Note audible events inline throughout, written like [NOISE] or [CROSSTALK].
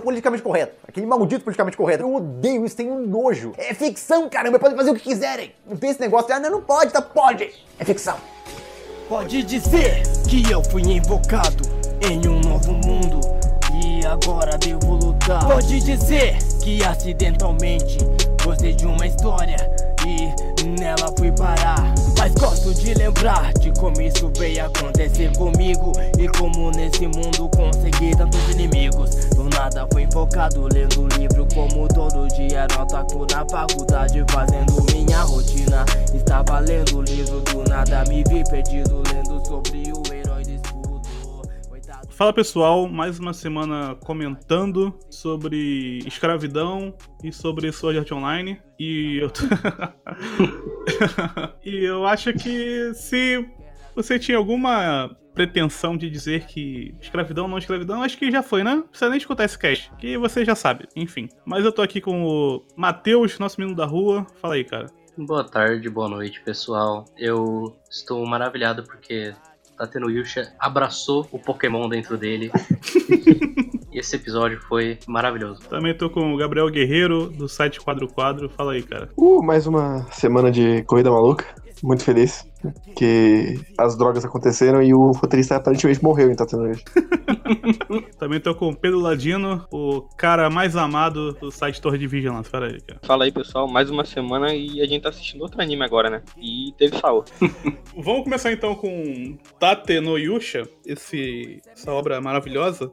politicamente correto. Aquele maldito politicamente correto. Eu odeio isso, tenho nojo. É ficção, caramba, podem fazer o que quiserem. Não tem esse negócio ah, não, não pode, tá? Pode. É ficção. Pode dizer que eu fui invocado em um novo mundo e agora devo lutar. Pode dizer que acidentalmente gostei de uma história e nela fui parar. Mas gosto de lembrar de como isso veio acontecer comigo e como nesse mundo consegui tantos inimigos. Do nada fui invocado lendo livro como todo dia otaku na faculdade fazendo minha rotina. Estava lendo livro do nada me vi perdido lendo sobre Fala pessoal, mais uma semana comentando sobre escravidão e sobre Sword Art Online. E eu. [LAUGHS] e eu acho que se você tinha alguma pretensão de dizer que escravidão não escravidão, acho que já foi, né? Não precisa nem escutar esse cast, que você já sabe, enfim. Mas eu tô aqui com o Matheus, nosso menino da rua. Fala aí, cara. Boa tarde, boa noite, pessoal. Eu estou maravilhado porque Tateno Yusha abraçou o Pokémon dentro dele. [LAUGHS] e esse episódio foi maravilhoso. Também tô com o Gabriel Guerreiro, do site Quadro Quadro. Fala aí, cara. Uh, mais uma semana de corrida maluca. Muito feliz que as drogas aconteceram e o roteirista aparentemente morreu em Tatooine. [LAUGHS] Também tô com o Pedro Ladino, o cara mais amado do site Torre de Vigilância. Fala aí, cara. Fala aí, pessoal. Mais uma semana e a gente tá assistindo outro anime agora, né? E teve Saul. [LAUGHS] Vamos começar então com Tate no Yusha, esse, essa obra maravilhosa.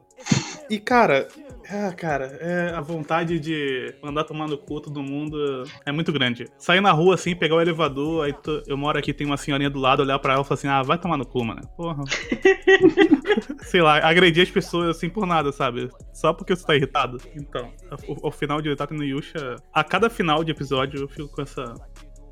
E, cara, ah, cara, é a vontade de mandar tomar no cu todo mundo é muito grande. Sair na rua assim, pegar o elevador, aí tu- eu moro aqui, tem uma senhorinha do lado, olhar pra ela e falar assim: ah, vai tomar no cu, mano. Porra. [LAUGHS] Sei lá, agredir as pessoas assim por nada, sabe? Só porque você tá irritado. Então, o, final de Tate no Yusha, a cada final de episódio eu fico com essa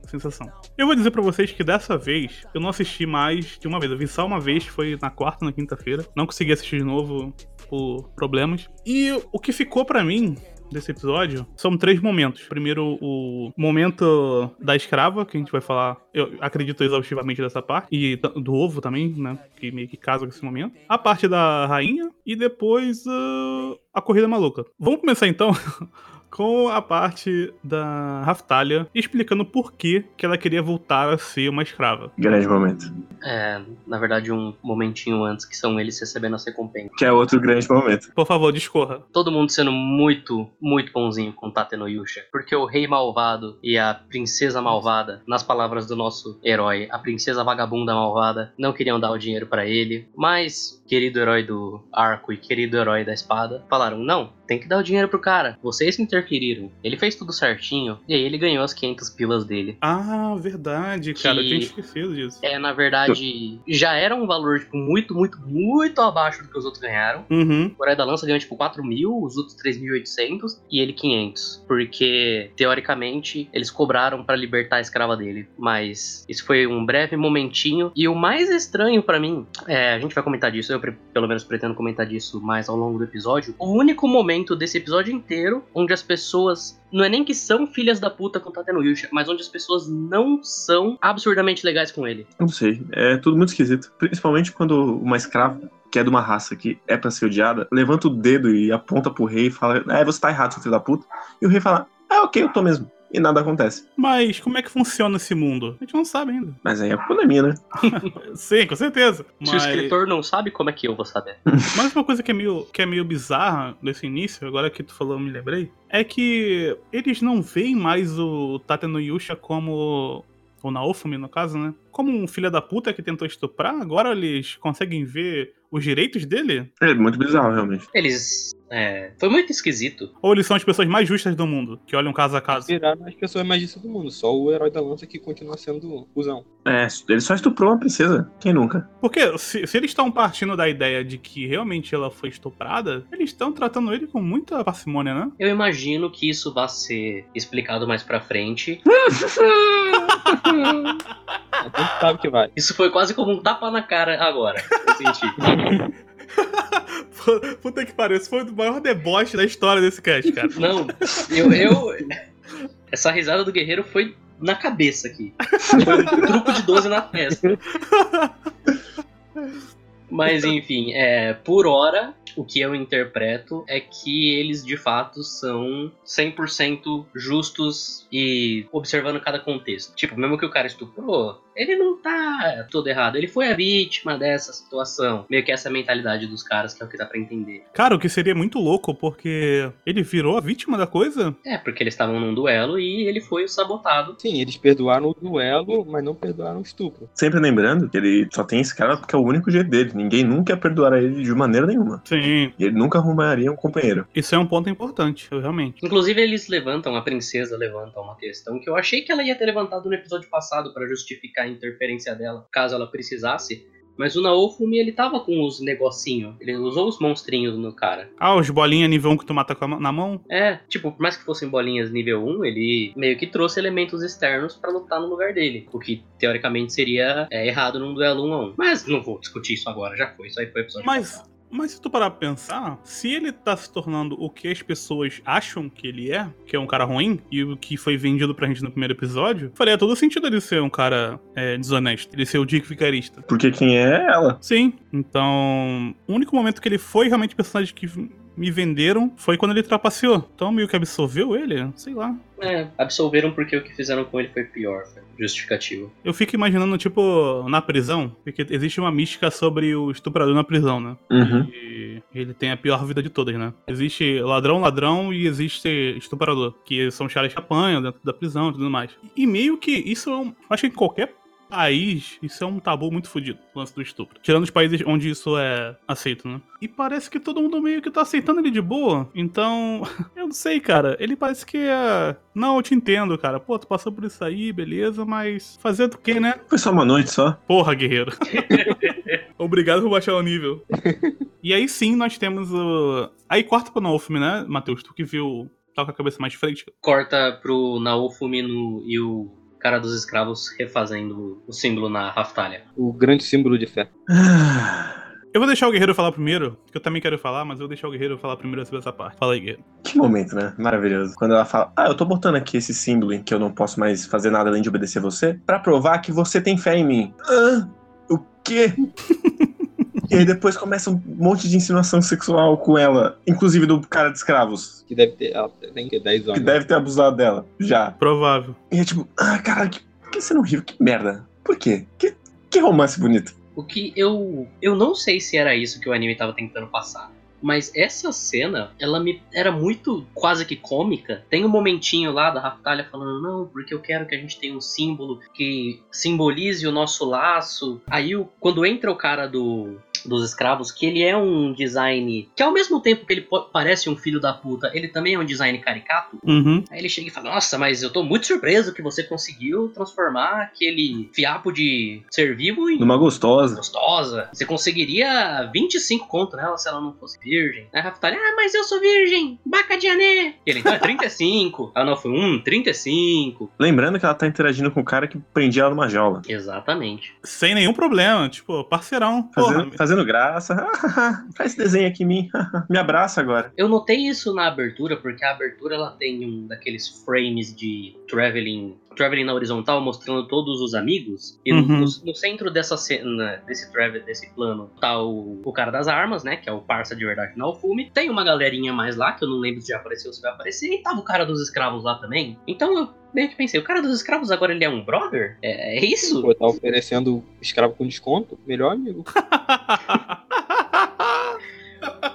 sensação. Eu vou dizer pra vocês que dessa vez eu não assisti mais de uma vez. Eu vi só uma vez, foi na quarta, na quinta-feira. Não consegui assistir de novo por problemas. E o que ficou pra mim desse episódio são três momentos. Primeiro, o momento da escrava, que a gente vai falar, eu acredito exaustivamente dessa parte, e do ovo também, né? Que meio que casa com esse momento. A parte da rainha e depois ah, a corrida maluca. Vamos começar então. [LAUGHS] Com a parte da Raftalia explicando por que, que ela queria voltar a ser uma escrava. Grande momento. É, na verdade, um momentinho antes que são eles recebendo as recompensas. Que é outro grande momento. Por favor, discorra. Todo mundo sendo muito, muito bonzinho com Tateno Yusha. Porque o rei malvado e a princesa malvada, nas palavras do nosso herói, a princesa vagabunda malvada, não queriam dar o dinheiro pra ele. Mas, querido herói do arco e querido herói da espada, falaram: não, tem que dar o dinheiro pro cara. Vocês que interferiram. Ele fez tudo certinho. E aí ele ganhou as 500 pilas dele. Ah, verdade, cara. Eu Que- tinha esquecido disso. É, na verdade, já era um valor, tipo, muito, muito, muito abaixo do que os outros ganharam. Uhum. O Herói da Lança ganhou tipo 4 mil, os outros 3.800 e ele 500. Porque, teoricamente, eles cobraram pra libertar a escrava dele. Mas isso foi um breve momentinho. E o mais estranho pra mim, é, a gente vai comentar disso, eu pelo menos pretendo comentar disso mais ao longo do episódio. O único momento desse episódio inteiro onde as pessoas. Não é nem que são filhas da puta com Tateno Yusha, mas onde as pessoas não são absurdamente legais com ele. Não sei, é tudo muito esquisito. Principalmente quando uma escrava, que é de uma raça que é pra ser odiada, levanta o dedo e aponta pro rei e fala: É, você tá errado, seu filho da puta. E o rei fala: É, ok, eu tô mesmo. E nada acontece. Mas como é que funciona esse mundo? A gente não sabe ainda. [LAUGHS] Mas aí a culpa é minha, né? Sim, com certeza. Se o Mas, escritor não sabe, como é que eu vou saber? [LAUGHS] mas uma coisa que é, meio, que é meio bizarra nesse início, agora que tu falou, eu me lembrei, é que eles não veem mais o Tate no Yusha como. Ou Naofumi, no caso, né? Como um filho da puta que tentou estuprar, agora eles conseguem ver os direitos dele? É muito bizarro, realmente. Eles. É, foi muito esquisito. Ou eles são as pessoas mais justas do mundo, que olham caso a caso? Viraram as pessoas mais justas do mundo. Só o herói da lança que continua sendo cuzão. É, ele só estuprou uma princesa. Quem nunca? Porque se, se eles estão partindo da ideia de que realmente ela foi estuprada, eles estão tratando ele com muita parcimônia, né? Eu imagino que isso vai ser explicado mais pra frente. [LAUGHS] A gente sabe que vai. Isso foi quase como um tapa na cara agora. Eu senti. [LAUGHS] Puta que pariu, esse foi o maior deboche da história desse cast, cara. Não, eu, eu. Essa risada do guerreiro foi na cabeça aqui. Foi um truco de 12 na testa. [LAUGHS] Mas enfim, é, por hora, o que eu interpreto é que eles de fato são 100% justos e observando cada contexto. Tipo, mesmo que o cara estuprou, ele não tá todo errado. Ele foi a vítima dessa situação. Meio que essa mentalidade dos caras que é o que dá pra entender. Cara, o que seria muito louco, porque ele virou a vítima da coisa? É, porque eles estavam num duelo e ele foi o sabotado. Sim, eles perdoaram o duelo, mas não perdoaram o estupro. Sempre lembrando que ele só tem esse cara porque é o único jeito dele. Ninguém nunca ia perdoar ele de maneira nenhuma. Sim. E ele nunca arrumaria um companheiro. Isso é um ponto importante, eu, realmente. Inclusive, eles levantam, a princesa levanta uma questão que eu achei que ela ia ter levantado no episódio passado pra justificar a interferência dela, caso ela precisasse. Mas o Naofumi, ele tava com os negocinho. Ele usou os monstrinhos no cara. Ah, os bolinhas nível 1 que tu mata na mão? É, tipo, por mais que fossem bolinhas nível 1, ele meio que trouxe elementos externos pra lutar no lugar dele. O que, teoricamente, seria é, errado num duelo 1 a 1. Mas não vou discutir isso agora, já foi. Isso aí foi episódio Mas, passado. Mas se tu parar pra pensar, se ele tá se tornando o que as pessoas acham que ele é, que é um cara ruim, e o que foi vendido pra gente no primeiro episódio, faria todo sentido ele ser um cara é, desonesto. Ele ser o Dick Vicarista. Porque quem é ela? Sim, então. O único momento que ele foi realmente personagem que me venderam foi quando ele trapaceou. Então meio que absolveu ele, sei lá. É, absolveram porque o que fizeram com ele foi pior, foi justificativo. Eu fico imaginando, tipo, na prisão, porque existe uma mística sobre o estuprador na prisão, né? Uhum. E ele tem a pior vida de todas, né? Existe ladrão, ladrão e existe estuprador, que são os caras que apanham dentro da prisão e tudo mais. E meio que isso é um. Acho que em qualquer país, isso é um tabu muito fodido, o lance do estupro. Tirando os países onde isso é aceito, né? E parece que todo mundo meio que tá aceitando ele de boa. Então, [LAUGHS] eu não sei, cara. Ele parece que é. Não, eu te entendo, cara. Pô, tu passou por isso aí, beleza, mas fazer do que, né? Foi só uma noite só. Porra, guerreiro. [LAUGHS] Obrigado por baixar o nível. e aí sim nós temos o. Aí corta pro Naofumi, né, Matheus? Tu que viu. Tá com a cabeça mais de frente. Corta pro Naofumi no, e o cara dos escravos refazendo o símbolo na raftalha. O grande símbolo de fé. Ah, Eu vou deixar o guerreiro falar primeiro, que eu também quero falar, mas eu vou deixar o guerreiro falar primeiro sobre essa parte. Fala aí, guerreiro. Que momento, né? Maravilhoso. Quando ela fala, ah, eu tô botando aqui esse símbolo em que eu não posso mais fazer nada além de obedecer você, pra provar que você tem fé em mim. Ah, o quê? [LAUGHS] e aí depois começa um monte de insinuação sexual com ela, inclusive do cara de escravos, Que deve ter. Ela tem que 10 que anos. deve ter abusado dela, já. Provável. E é tipo, ah, caralho, que- por que você não riu? Que merda. Por quê? Que, que romance bonito. O que eu. Eu não sei se era isso que o anime tava tentando passar. Mas essa cena, ela me era muito quase que cômica. Tem um momentinho lá da Raftalha falando, não, porque eu quero que a gente tenha um símbolo que simbolize o nosso laço. Aí quando entra o cara do. Dos escravos, que ele é um design que ao mesmo tempo que ele parece um filho da puta, ele também é um design caricato. Uhum. Aí ele chega e fala: Nossa, mas eu tô muito surpreso que você conseguiu transformar aquele fiapo de ser vivo em Numa gostosa. gostosa. Você conseguiria 25 conto nela se ela não fosse virgem. Aí a Rafa fala, ah, mas eu sou virgem, baca de ané. E ele, então é 35. Ela não foi, hum, 35. Lembrando que ela tá interagindo com o cara que prendia ela numa jaula. Exatamente. Sem nenhum problema. Tipo, parceirão. Porra, Fazendo, fazendo graça. [LAUGHS] Faz esse desenho aqui em mim. [LAUGHS] Me abraça agora. Eu notei isso na abertura, porque a abertura ela tem um daqueles frames de traveling, traveling na horizontal mostrando todos os amigos. E no- Uhum. no, no centro dessa cena, desse travel, desse plano, tá o, o cara das armas, né? Que é o parça de verdade na Alfume. Tem uma galerinha mais lá, que eu não lembro se já apareceu ou se vai aparecer. E tava o cara dos escravos lá também. Então eu meio que pensei, o cara dos escravos agora ele é um brother? É, é isso? Pô, tá oferecendo escravo com desconto? Melhor amigo. [LAUGHS]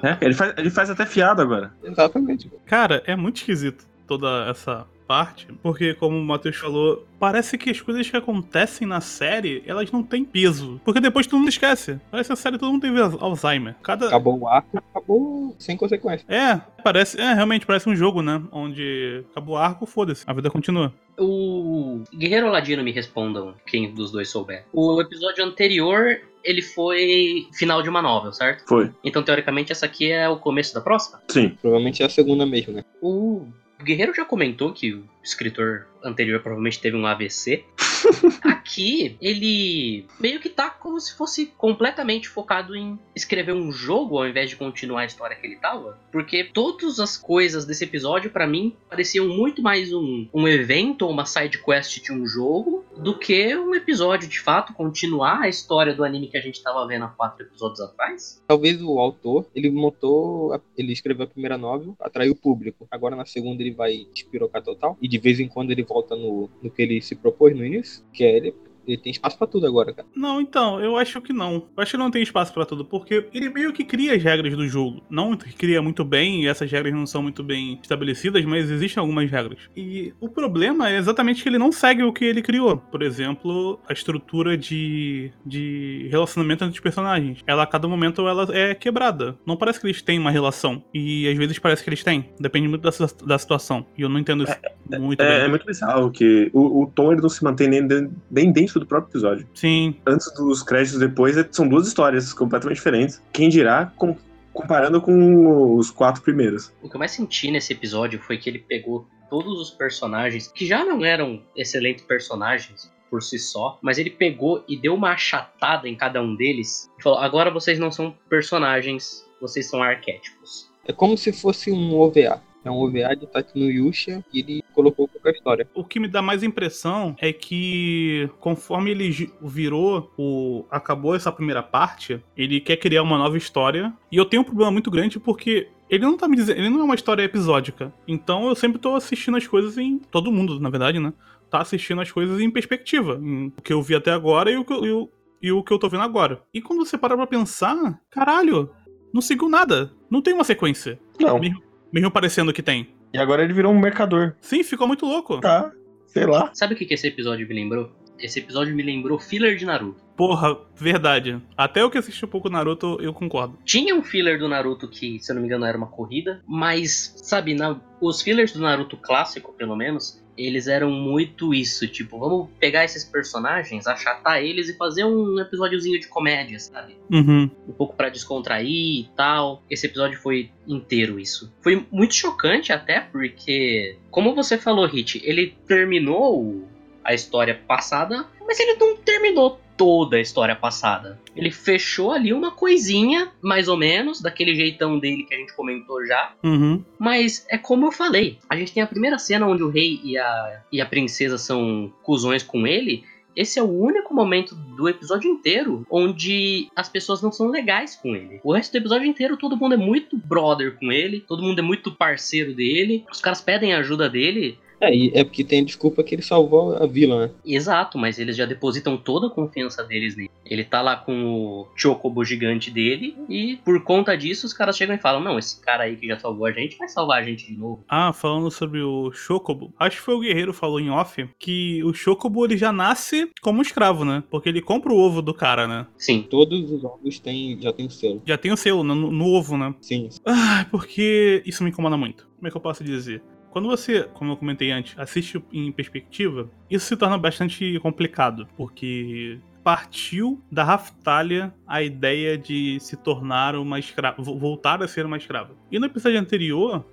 É, ele, faz, ele faz até fiado agora. Exatamente. Cara, é muito esquisito toda essa parte, porque como o Matheus falou, parece que as coisas que acontecem na série, elas não têm peso. Porque depois todo mundo esquece. Parece que a série todo mundo teve al- Alzheimer. Cada Acabou o arco, acabou sem consequência. É, parece, é, realmente parece um jogo, né? Onde acabou o arco, foda-se, a vida continua. O Guerreiro Ladino me respondam, quem dos dois souber. O episódio anterior, ele foi final de uma novel, certo? Foi. Então, teoricamente, essa aqui é o começo da próxima? Sim. Provavelmente é a segunda mesmo, né? O Guerreiro já comentou que o escritor anterior provavelmente teve um AVC. Aqui, ele meio que tá como se fosse completamente focado em escrever um jogo ao invés de continuar a história que ele tava. Porque todas as coisas desse episódio, pra mim, pareciam muito mais um, um evento ou uma side quest de um jogo do que um episódio de fato continuar a história do anime que a gente tava vendo há quatro episódios atrás. Talvez o autor, ele montou, ele escreveu a primeira novel, atraiu o público. Agora na segunda ele vai despirocar total. E de vez em quando ele volta no, no que ele se propôs no início, é ele, tem espaço pra tudo agora, cara. Não, então, eu acho que não. Eu acho que não tem espaço pra tudo, porque ele meio que cria as regras do jogo. Não que cria muito bem, e essas regras não são muito bem estabelecidas, mas existem algumas regras. E o problema é exatamente que ele não segue o que ele criou. Por exemplo, a estrutura de, de relacionamento entre os personagens. Ela, a cada momento, ela é quebrada. Não parece que eles têm uma relação. E às vezes parece que eles têm. Depende muito da, da situação. E eu não entendo isso muito É, é bem. muito bizarro que o, o tom ele não se mantém nem, nem dentro do próprio episódio. Sim, Antes dos créditos, depois, é- são duas histórias completamente diferentes. Quem dirá com- comparando com os quatro primeiros. O que eu mais senti nesse episódio foi que ele pegou todos os personagens que já não eram excelentes personagens por si só, mas ele pegou e deu uma achatada em cada um deles e falou: agora vocês não são personagens, vocês são arquétipos. É como se fosse um OVA. É um OVA de Tatino Yusha e ele colocou qualquer história. O que me dá mais impressão é que conforme ele virou o acabou essa primeira parte, ele quer criar uma nova história. E eu tenho um problema muito grande porque ele não tá me dizendo, ele não é uma história episódica. Então eu sempre tô assistindo as coisas em todo mundo, na verdade, né? Tá assistindo as coisas em perspectiva, em o que eu vi até agora e o que eu, e o, e o que eu tô vendo agora. E quando você para pra pensar, caralho, não seguiu nada. Não tem uma sequência. Não. Mesmo, mesmo parecendo que tem. E agora ele virou um mercador. Sim, ficou muito louco. Tá, sei lá. Sabe o que, que esse episódio me lembrou? Esse episódio me lembrou filler de Naruto. Porra, verdade. Até eu que assisti um pouco Naruto, eu concordo. Tinha um filler do Naruto que, se eu não me engano, era uma corrida, mas, sabe, na- os fillers do Naruto clássico, pelo menos, eles eram muito isso, tipo, vamos pegar esses personagens, achatar eles e fazer um episódiozinho de comédia, sabe? Uhum. um pouco pra descontrair e tal. Esse episódio foi inteiro isso. Foi muito chocante até porque, como você falou, Hit, ele terminou a história passada, mas ele não terminou toda a história passada. Ele fechou ali uma coisinha, mais ou menos, daquele jeitão dele que a gente comentou já. Uhum. Mas é como eu falei, a gente tem a primeira cena onde o rei e a, e a princesa são cuzões com ele. Esse é o único momento do episódio inteiro onde as pessoas não são legais com ele. O resto do episódio inteiro todo mundo é muito brother com ele, todo mundo é muito parceiro dele. Os caras pedem ajuda dele. É, e é porque tem a desculpa que ele salvou a vila, né? Exato, mas eles já depositam toda a confiança deles nele. Ele tá lá com o chocobo gigante dele e por conta disso os caras chegam e falam: "Não, esse cara aí que já salvou a gente vai salvar a gente de novo". Ah, falando sobre o Chocobo, acho que foi o Guerreiro falou em off que o Chocobo ele já nasce como um escravo, né? Porque ele compra o ovo do cara, né? Sim, Todos os ovos têm, já tem o selo. Já tem o selo no, no ovo, né? Sim. Ah, porque isso me incomoda muito. Como é que eu posso dizer? Quando você, como eu comentei antes, assiste em perspectiva, isso se torna bastante complicado, porque partiu da Raftalia a ideia de se tornar uma escrava, vo- voltar a ser uma escrava. E no episódio anterior,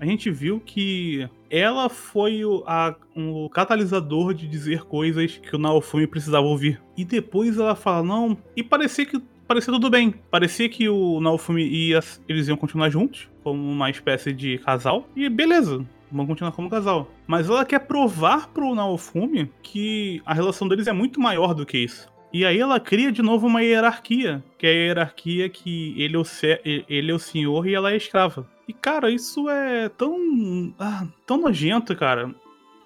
a gente viu que ela foi o, a- o catalisador de dizer coisas que o Naofumi precisava ouvir. E depois ela fala, não, e parecia que parecia tudo bem. Parecia que o Naofumi ia. Eles iam continuar juntos, como uma espécie de casal. E beleza, vão continuar como casal. Mas ela quer provar pro Naofumi que a relação deles é muito maior do que isso. E aí ela cria de novo uma hierarquia, que é a hierarquia que ele é o, ele é o senhor e ela é escrava. E cara, isso é tão. ah, tão nojento, cara.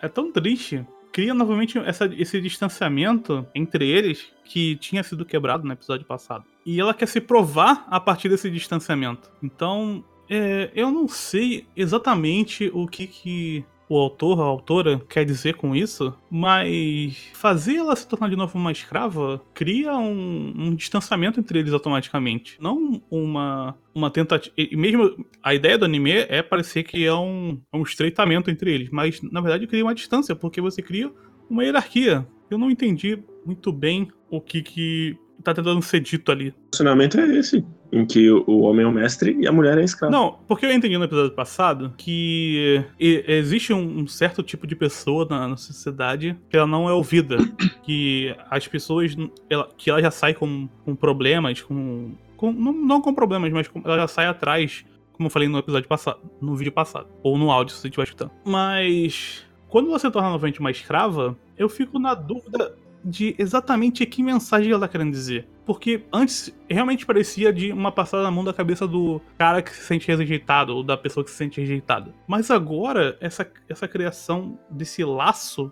É tão triste. Cria novamente essa- esse distanciamento entre eles que tinha sido quebrado no episódio passado. E ela quer se provar a partir desse distanciamento. Então, é, eu não sei exatamente o que, que o autor, a autora, quer dizer com isso, mas fazer ela se tornar de novo uma escrava cria um, um distanciamento entre eles automaticamente. Não uma, uma tentativa. E mesmo a ideia do anime é parecer que é um, é um estreitamento entre eles, mas na verdade cria uma distância, porque você cria uma hierarquia. Eu não entendi muito bem o que, que tá tentando ser dito ali. O relacionamento é esse. Em que o homem é o mestre e a mulher é a escrava. Não, porque eu entendi no episódio passado que existe um, certo tipo de pessoa na, na sociedade que ela não é ouvida. [COUGHS] que as pessoas. ela- que ela já sai com, com problemas, com. com- não, não com problemas, mas com- ela já sai atrás, como eu falei no episódio passado, no vídeo passado. Ou no áudio, se você estiver escutando. Mas. Quando você torna novamente uma escrava, eu fico na dúvida de exatamente que mensagem ela tá querendo dizer. Porque antes realmente parecia de uma passada na mão da cabeça do cara que se sente rejeitado, ou da pessoa que se sente rejeitada. Mas agora, essa, essa criação desse laço,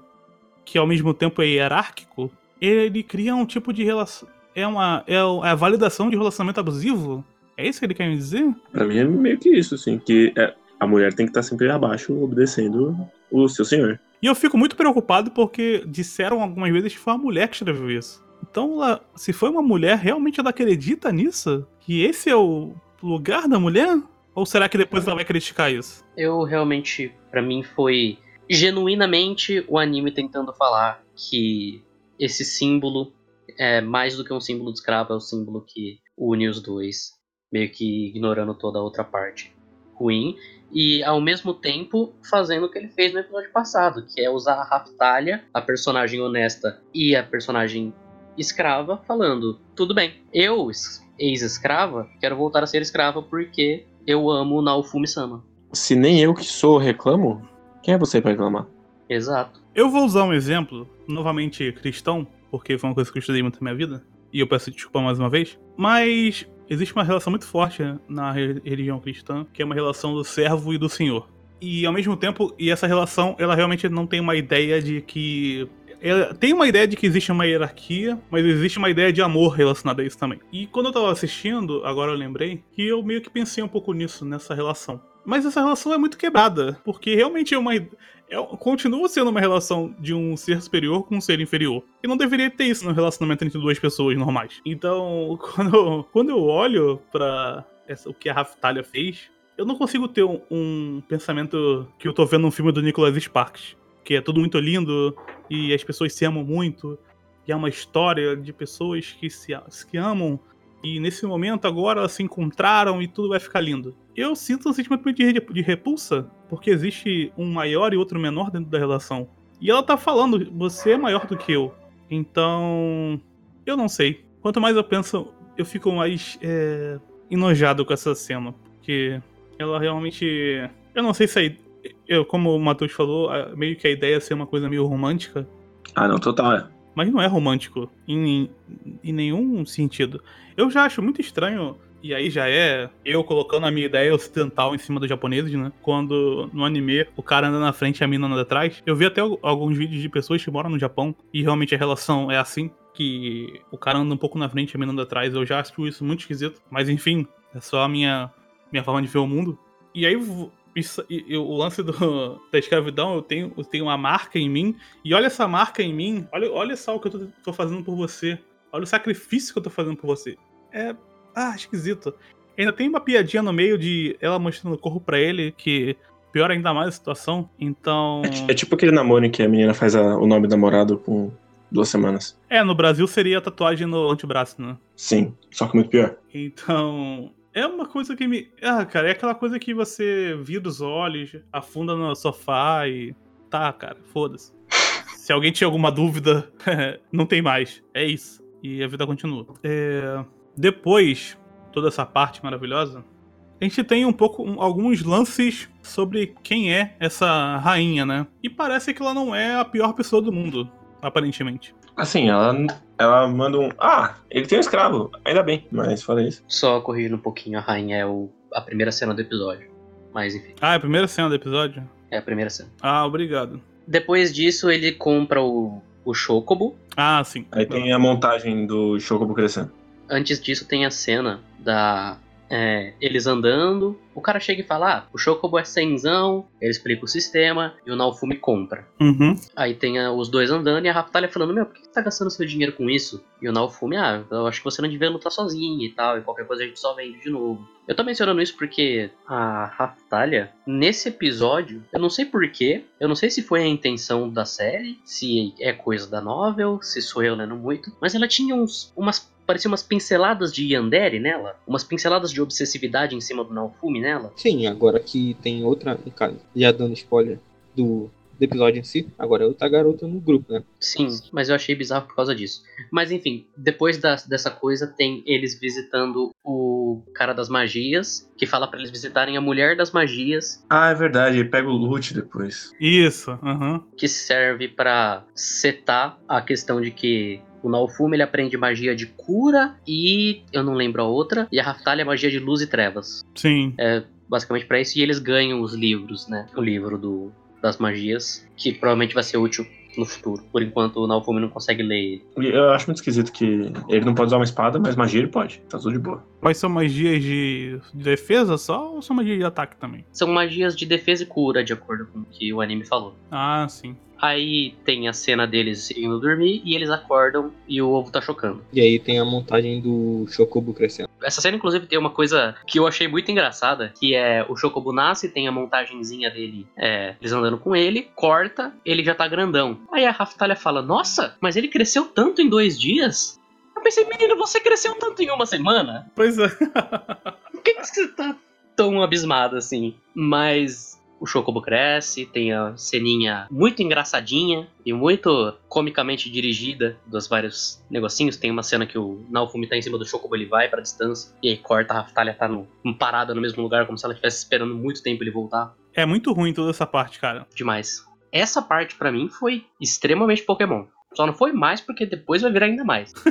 que ao mesmo tempo é hierárquico, ele cria um tipo de relação. É uma. É é a validação de relacionamento abusivo? É isso que ele quer me dizer? Pra mim é meio que isso, assim, que é, a mulher tem que estar sempre abaixo, obedecendo o seu senhor. E eu fico muito preocupado porque disseram algumas vezes que foi uma mulher que escreveu isso. Então, ela- se foi uma mulher, realmente ela acredita nisso? Que esse é o lugar da mulher? Ou será que depois ela vai criticar isso? Eu realmente, pra mim, foi genuinamente o anime tentando falar que esse símbolo é mais do que um símbolo de escravo, é o símbolo que une os dois, meio que ignorando toda a outra parte ruim, e ao mesmo tempo fazendo o que ele fez no episódio passado, que é usar a Raftalia, a personagem honesta, e a personagem escrava, falando: tudo bem, eu, es- ex-escrava, quero voltar a ser escrava porque eu amo Naofumi-sama. Se nem eu que sou reclamo, quem é você pra reclamar? Exato. Eu vou usar um exemplo, novamente cristão, porque foi uma coisa que eu estudei muito na minha vida, e eu peço desculpa mais uma vez, mas existe uma relação muito forte na re- religião cristã, que é uma relação do servo e do senhor. E ao mesmo tempo, e essa relação, ela realmente não tem uma ideia de que ela tem uma ideia de que existe uma hierarquia, mas existe uma ideia de amor relacionada a isso também. E quando eu tava assistindo, agora eu lembrei, que eu meio que pensei um pouco nisso, nessa relação. Mas essa relação é muito quebrada, porque realmente é uma. É, continua sendo uma relação de um ser superior com um ser inferior. E não deveria ter isso no relacionamento entre duas pessoas normais. Então, [LAUGHS] quando eu, quando eu olho pra essa- o que a Raftalia fez, eu não consigo ter um, um pensamento que eu tô vendo um filme do Nicholas Sparks. Que é tudo muito lindo e as pessoas se amam muito. E é uma história de pessoas que se, que amam. E nesse momento agora elas se encontraram e tudo vai ficar lindo. Eu sinto um sentimento de, de repulsa, porque existe um maior e outro menor dentro da relação. E ela tá falando, você é maior do que eu. Então. Eu não sei. Quanto mais eu penso, eu fico mais é, enojado com essa cena. Porque ela realmente. Eu não sei se a, eu, como o Matheus falou, meio que a ideia é ser uma coisa meio romântica. Ah, não, total, é. Mas não é romântico em, em nenhum sentido. Eu já acho muito estranho, e aí já é eu colocando a minha ideia ocidental em cima dos japoneses, né? Quando no anime o cara anda na frente e a mina anda atrás. Eu vi até al- alguns vídeos de pessoas que moram no Japão e realmente a relação é assim. Que o cara anda um pouco na frente e a mina anda atrás. Eu já acho isso muito esquisito. Mas enfim, é só a minha, minha forma de ver o mundo. E aí isso- e- e o lance do- [LAUGHS] da escravidão, eu tenho, eu tenho uma marca em mim. E olha essa marca em mim. Olha, olha só o que eu tô, tô fazendo por você. Olha o sacrifício que eu tô fazendo por você. É. Ah, esquisito. Ainda tem uma piadinha no meio de ela mostrando o corpo pra ele, que piora ainda mais a situação. Então. É, é tipo aquele namoro em que a menina faz a- o nome do namorado com duas semanas. É, no Brasil seria a tatuagem no antebraço, né? Sim, só que muito pior. Então. É uma coisa que me. Ah, cara, é aquela coisa que você vira os olhos, afunda no sofá e. Tá, cara, foda-se. [LAUGHS] Se alguém tinha alguma dúvida, [LAUGHS] não tem mais. É isso. E a vida continua. É, Depois, toda essa parte maravilhosa, a gente tem um pouco um- alguns lances sobre quem é essa rainha, né? E parece que ela não é a pior pessoa do mundo, aparentemente. Assim, ela, ela manda um. Ah, ele tem um escravo, ainda bem, mas fala isso. Só corrigindo um pouquinho, a rainha é o, a primeira cena do episódio. Mas enfim, Ah, é a primeira cena do episódio? é a primeira cena. Ah, obrigado. Depois disso, ele compra o, o Chocobo. Ah, sim. Aí tem a montagem do Chocobo crescendo. Antes disso, tem a cena da. É, eles andando. O cara chega e fala: Ah, o Chocobo é cenzão. Ele explica o sistema e o Naofumi compra. Uhum. Aí tem a- os dois andando e a Raftalia falando: Meu, por que você tá gastando seu dinheiro com isso? E o Naofumi: Ah, eu acho que você não devia lutar sozinho e tal. E qualquer coisa a gente só vende de novo. Eu tô mencionando isso porque a Raftalia, nesse episódio, eu não sei porquê, eu não sei se foi a intenção da série, se é coisa da novel, se sou eu lendo muito, mas ela tinha uns, umas parecia umas pinceladas de Yandere nela, umas pinceladas de obsessividade em cima do Naofumi nela. Sim, agora que tem outra, já dando spoiler do, do episódio em si, agora é outra garota no grupo, né? Sim, mas eu achei bizarro por causa disso. Mas enfim, depois da- dessa coisa tem eles visitando o cara das magias, que fala pra eles visitarem a mulher das magias, Ah, é verdade, ele pega o loot depois. Isso, aham. que serve pra setar a questão de que o Naofumi ele aprende magia de cura e eu não lembro a outra, e a Raftalia é magia de luz e trevas. Sim. Basicamente pra isso e eles ganham os livros, né? O livro do, das magias, que provavelmente vai ser útil no futuro. Por enquanto o Naofumi não consegue ler ele. E Eu acho muito esquisito que ele não pode usar uma espada, mas magia ele pode. Tá tudo de boa. Quais são magias de de defesa só ou são magias de ataque também? São magias de defesa e cura, de acordo com o que o anime falou. Ah, sim. Aí tem a cena deles indo dormir e eles acordam e o ovo tá chocando. E aí tem a montagem do Chocobo crescendo. Essa cena, inclusive, tem uma coisa que eu achei muito engraçada, que é o Chocobo nasce, tem a montagenzinha dele, é, eles andando com ele, corta, ele já tá grandão. Aí a Raftalia fala, nossa, mas ele cresceu tanto em dois dias? Eu pensei, menino, você cresceu tanto em uma semana? Pois é. Por que, que você tá tão abismado assim? Mas o Chocobo cresce, tem a ceninha muito engraçadinha e muito comicamente dirigida dos vários negocinhos. Tem uma cena que o Naofumi tá em cima do Chocobo, ele vai pra distância e aí corta, a Raftalia tá no, parada no mesmo lugar, como se ela estivesse esperando muito tempo ele voltar. É muito ruim toda essa parte, cara. Demais. Essa parte pra mim foi extremamente Pokémon. Só não foi mais porque depois vai virar ainda mais. [LAUGHS]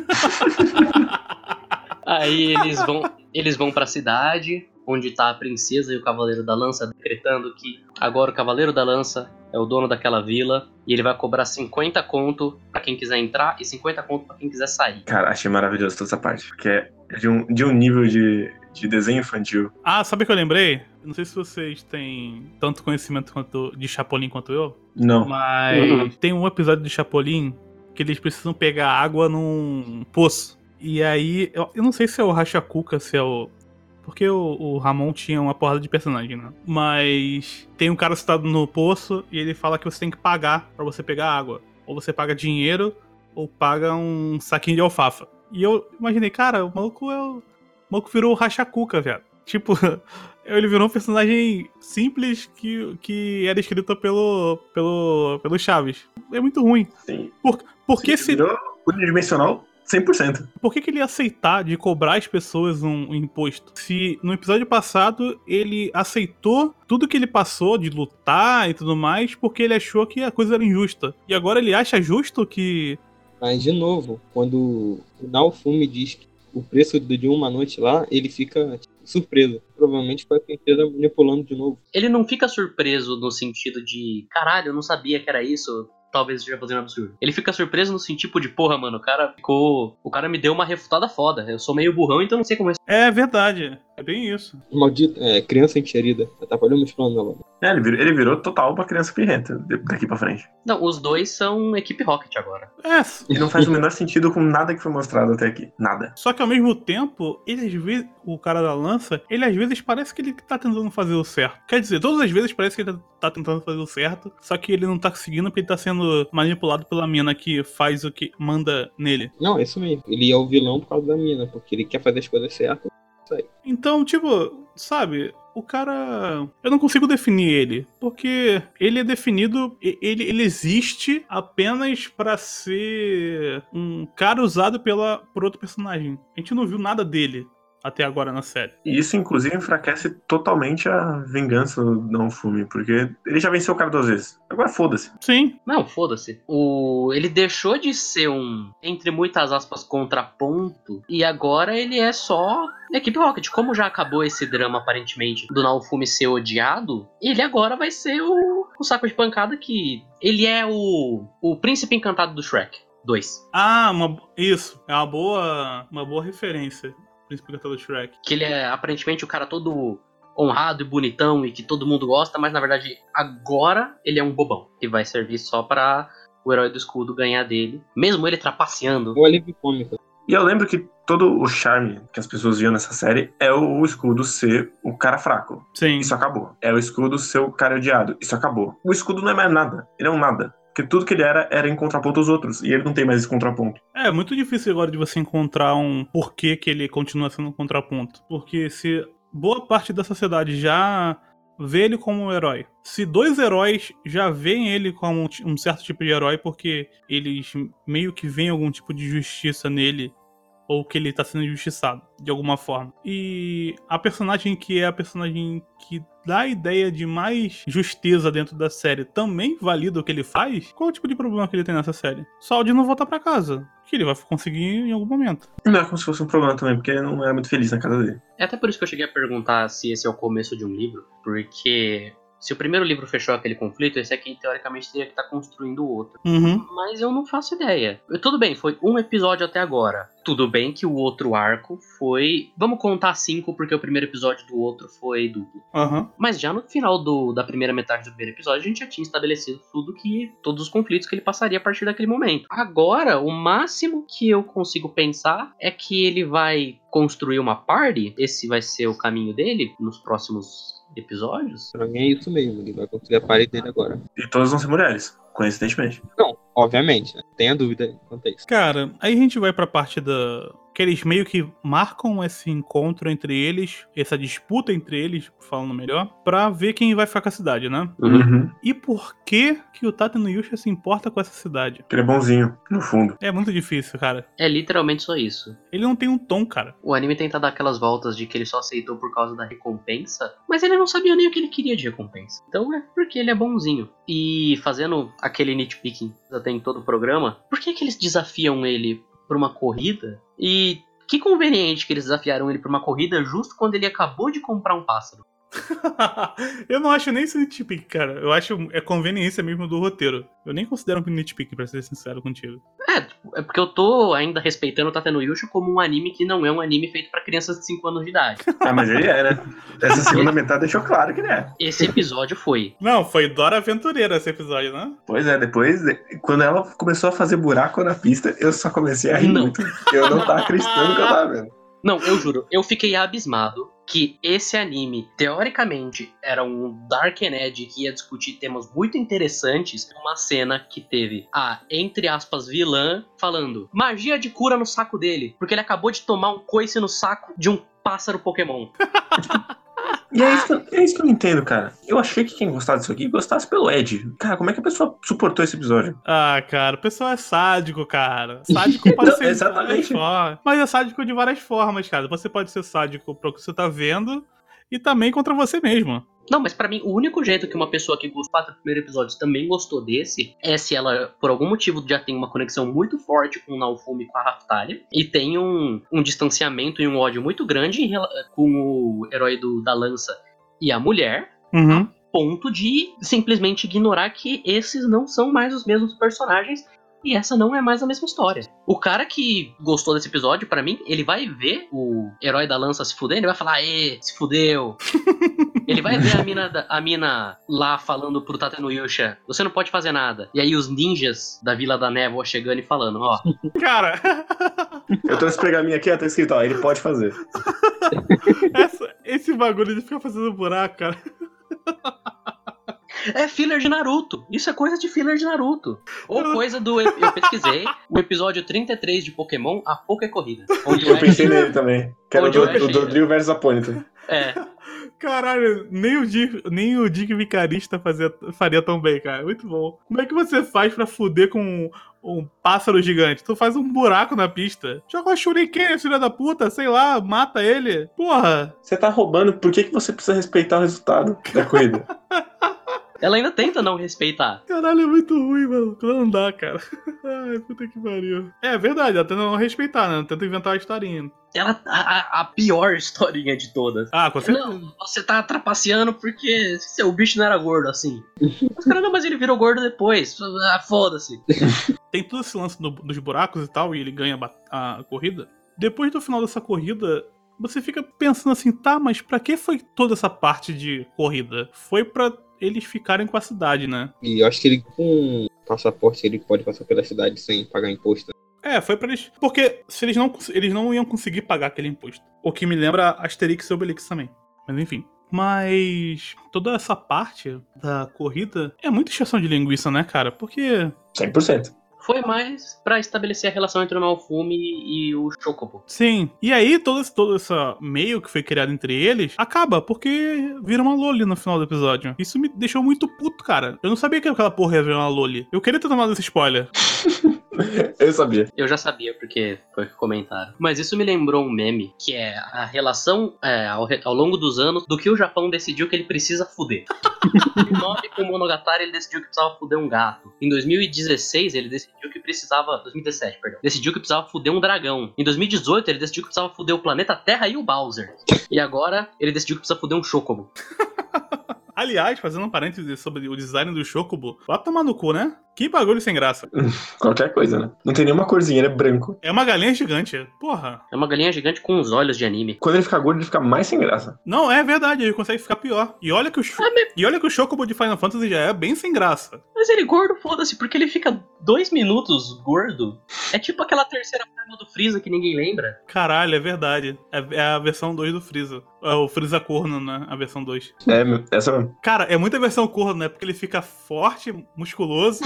Aí eles vão, eles vão para a cidade, onde tá a princesa e o cavaleiro da lança decretando que agora o cavaleiro da lança é o dono daquela vila e ele vai cobrar 50 conto pra quem quiser entrar e 50 conto pra quem quiser sair. Cara, achei maravilhoso toda essa parte. Porque é de um, de um nível de, de desenho infantil. Ah, sabe o que eu lembrei? Não sei se vocês têm tanto conhecimento quanto de Chapolin quanto eu, Não. mas Uhum. tem um episódio de Chapolin que eles precisam pegar água num poço. E aí, eu, eu não sei se é o Rachacuca, se é o. Porque o, o Ramon tinha uma porrada de personagem, né? Mas tem um cara citado no poço e ele fala que você tem que pagar pra você pegar água. Ou você paga dinheiro, ou paga um saquinho de alfafa. E eu imaginei, cara, o maluco é o. O maluco virou o Rachacuca, velho. Tipo, [LAUGHS] ele virou um personagem simples que, que era escrito pelo, pelo, pelo Chaves. É muito ruim. Sim. Por que, se, Virou unidimensional 100%. por que, que ele ia aceitar de cobrar as pessoas um, um imposto? Se no episódio passado ele aceitou tudo que ele passou de lutar e tudo mais porque ele achou que a coisa era injusta. E agora ele acha justo que. Mas, de novo, quando o Naofumi diz que o preço de de uma noite lá, ele fica tipo, surpreso. Provavelmente foi a princesa manipulando de novo. Ele não fica surpreso no sentido de caralho, eu não sabia que era isso. Talvez esteja fazendo absurdo. Ele fica surpreso no sentido de, porra, mano, o cara ficou. O cara me deu uma refutada foda. Eu sou meio burrão, então não sei como é. É verdade. É bem isso. Maldito, é, criança enxerida. Atrapalhou meus planos agora. É, ele virou, ele virou total uma criança pirrenta daqui pra frente. Não, os dois são equipe Rocket agora. É, E não faz o menor sentido com nada que foi mostrado até aqui. Nada. Só que ao mesmo tempo, ele às vezes, o cara da lança, ele às vezes parece que ele tá tentando fazer o certo. Quer dizer, todas as vezes parece que ele tá tentando fazer o certo, só que ele não tá conseguindo porque ele tá sendo manipulado pela mina que faz o que manda nele. Não, é isso mesmo. Ele é o vilão por causa da mina, porque ele quer fazer as coisas certas. Então, tipo, sabe, o cara. Eu não consigo definir ele. Porque ele é definido. Ele, ele existe apenas pra ser um cara usado pela, por outro personagem. A gente não viu nada dele até agora na série. E isso, inclusive, enfraquece totalmente a vingança do Não Fume, porque ele já venceu o cara duas vezes. Agora foda-se. Sim, Não, foda-se. O... Ele deixou de ser um, entre muitas aspas, contraponto. E agora ele é só equipe Rocket. Como já acabou esse drama, aparentemente, do Naofumi ser odiado, ele agora vai ser o, o saco de pancada que. Ele é o, o príncipe encantado do Shrek 2. Ah, uma, isso. É uma boa, uma boa referência. Príncipe Encantador Shrek. Que ele é aparentemente o cara todo honrado e bonitão e que todo mundo gosta, mas na verdade agora ele é um bobão. Que vai servir só pra o herói do escudo ganhar dele. Mesmo ele trapaceando. Um alívio cômico. E eu lembro que todo o charme que as pessoas viam nessa série é o escudo ser o cara fraco. Sim. Isso acabou. É o escudo ser o cara odiado. Isso acabou. O escudo não é mais nada. Ele é um nada. Porque tudo que ele era era em contraponto aos outros. E ele não tem mais esse contraponto. É muito difícil agora de você encontrar um porquê que ele continua sendo um contraponto. Porque se boa parte da sociedade já vê ele como um herói, se dois heróis já veem ele como um certo tipo de herói porque eles meio que veem algum tipo de justiça nele ou que ele tá sendo injustiçado de alguma forma. E a personagem que é a personagem que dá a ideia de mais justeza dentro da série também valida o que ele faz, qual é o tipo de problema que ele tem nessa série? Só o de não voltar pra casa, que ele vai conseguir em algum momento. Não é como se fosse um problema também, porque ele não era muito feliz na casa dele. É até por isso que eu cheguei a perguntar se esse é o começo de um livro, porque se o primeiro livro fechou aquele conflito, esse aqui teoricamente teria que estar construindo o outro. Uhum. Mas eu não faço ideia. Eu- Tudo bem, foi um episódio até agora. Tudo bem que o outro arco foi. Vamos contar cinco, porque o primeiro episódio do outro foi duplo. Aham. Mas já no final do- da primeira metade do primeiro episódio, a gente já tinha estabelecido tudo que. todos os conflitos que ele passaria a partir daquele momento. Agora, o máximo que eu consigo pensar é que ele vai construir uma party. Esse vai ser o caminho dele nos próximos episódios. Pra mim é isso mesmo, ele vai conseguir a parede dele agora. E todas vão ser mulheres, coincidentemente. Não, obviamente, né? Tenha dúvida quanto a isso. Cara, aí a gente vai pra parte da. Que eles meio que marcam esse encontro entre eles, essa disputa entre eles, falando melhor, pra ver quem vai ficar com a cidade, né? Uhum. E por que que o Tata no Yusha se importa com essa cidade? Porque ele é bonzinho, no fundo. É muito difícil, cara. É literalmente só isso. Ele não tem um tom, cara. O anime tenta dar aquelas voltas de que ele só aceitou por causa da recompensa, mas ele não sabia nem o que ele queria de recompensa. Então é porque ele é bonzinho. E fazendo aquele nitpicking até em todo o programa, por que, que eles desafiam ele pra uma corrida? E que conveniente que eles desafiaram ele pra uma corrida justo quando ele acabou de comprar um pássaro. [LAUGHS] eu não acho nem isso nitpick, cara. Eu acho é conveniência mesmo do roteiro. Eu nem considero um nitpick, pra ser sincero contigo. É, é porque eu tô ainda respeitando o Tateno Yusha como um anime que não é um anime feito pra crianças de 5 anos de idade. [LAUGHS] Ah, mas ele é, né? Essa segunda metade deixou claro que ele é. Esse episódio foi. Não, foi Dora Aventureira esse episódio, né? Pois é, depois, quando ela começou a fazer buraco na pista, eu só comecei a rir Não. muito. Eu não tava acreditando que eu tava vendo. Não, eu juro, eu fiquei abismado que esse anime, teoricamente, era um Dark Edge que ia discutir temas muito interessantes. Uma cena que teve a, entre aspas, vilã falando magia de cura no saco dele, porque ele acabou de tomar um coice no saco de um pássaro Pokémon. [LAUGHS] E é isso, que- é isso que eu não entendo, cara. Eu achei que quem gostasse disso aqui gostasse pelo Ed. Cara, como é que a pessoa suportou esse episódio? Ah, cara, o pessoal é sádico, cara. [LAUGHS] Sádico pode ser de várias Exatamente. formas. Mas é sádico de várias formas, cara. Você pode ser sádico pro que você tá vendo e também contra você mesmo. Não, mas pra mim, o único jeito que uma pessoa que gostou do primeiro episódio também gostou desse é se ela, por algum motivo, já tem uma conexão muito forte com o Naofumi e com a Raftalia e tem um, um distanciamento e um ódio muito grande com o herói do, da lança e a mulher, Uhum. ponto de simplesmente ignorar que esses não são mais os mesmos personagens e essa não é mais a mesma história. O cara que gostou desse episódio, pra mim, ele vai ver o herói da lança se fudendo, ele vai falar, ê, se fudeu. [LAUGHS] ele vai ver a mina, da- a mina lá falando pro Tateno Yusha, você não pode fazer nada. E aí os ninjas da Vila da Névoa chegando e falando, ó, [LAUGHS] Cara, Eu trouxe esse pergaminho aqui, ó, tá escrito, ó, ele pode fazer. [LAUGHS] essa- esse bagulho de ficar fazendo buraco, cara. É filler de Naruto. Isso é coisa de filler de Naruto. Ou coisa do. Eu [LAUGHS] pesquisei o episódio 33 de Pokémon, A Poké Corrida. Onde Eu pensei nele também. Que era o Onde o do, o do. Drill versus Apônito. É. Caralho, nem o Dick, nem o Dick Vicarista fazia, faria tão bem, cara. Muito bom. Como é que você faz pra fuder com um, um pássaro gigante? Tu faz um buraco na pista. Joga uma shuriken, filha da puta, sei lá, mata ele. Porra. Você tá roubando, por que, que você precisa respeitar o resultado da corrida? [LAUGHS] Ela ainda tenta não respeitar. Caralho, é muito ruim, mano. Não dá, cara. [LAUGHS] Ai, puta que pariu. É verdade, ela tenta não respeitar, né? Ela tenta inventar uma historinha. Ela a, a- a pior historinha de todas. Ah, com certeza. Não, você tá trapaceando porque seu bicho não era gordo assim. Mas cara, não, mas ele virou gordo depois. Ah, foda-se. [LAUGHS] tem todo esse lance do- dos buracos e tal, e ele ganha a a, corrida. Depois do final dessa corrida, você fica pensando assim, tá, mas pra que foi toda essa parte de corrida? Foi pra eles ficarem com a cidade, né? E eu acho que ele, com passaporte, ele pode passar pela cidade sem pagar imposto. É, foi pra eles. Porque se eles não, eles não iam conseguir pagar aquele imposto. O que me lembra Asterix e Obelix também. Mas enfim. Mas toda essa parte da corrida é muita exceção de linguiça, né, cara? Porque 100%. Foi mais pra estabelecer a relação entre o Malfume e o Chocobo. Sim. E aí, todo esse, todo esse meio que foi criado entre eles acaba, porque vira uma Loli no final do episódio. Isso me deixou muito puto, cara. Eu não sabia que aquela porra ia virar uma Loli. Eu queria ter tomado esse spoiler. [LAUGHS] [LAUGHS] Eu sabia. Eu já sabia, porque foi o que comentaram. Mas isso me lembrou um meme, que é a relação é, ao, re- ao longo dos anos do que o Japão decidiu que ele precisa fuder. [LAUGHS] em 2009, com o Monogatari, ele decidiu que precisava fuder um gato. Em 2016, ele decidiu que precisava... 2017, perdão. Decidiu que precisava fuder um dragão. Em 2018, ele decidiu que precisava fuder o planeta Terra e o Bowser. [LAUGHS] E agora, ele decidiu que precisa fuder um Chocobo. Aliás, fazendo um parênteses sobre o design do Chocobo, vai tomar no cu, né? Que bagulho sem graça. [LAUGHS] Qualquer coisa, né? Não tem nenhuma corzinha, ele é branco. É uma galinha gigante. Porra. É uma galinha gigante com uns olhos de anime. Quando ele fica gordo, ele fica mais sem graça. Não, é verdade, ele consegue ficar pior. E olha que o, Cho- e olha que o Chocobo de Final Fantasy já é bem sem graça. Mas ele gordo, foda-se, porque ele fica dois minutos gordo. É tipo aquela terceira forma do Freeza que ninguém lembra. Caralho, é verdade. É, é a versão 2 do Freeza. É o Freeza corno, né? A versão 2. É, essa mesmo. Cara, é muita versão corno, né? Porque ele fica forte, musculoso.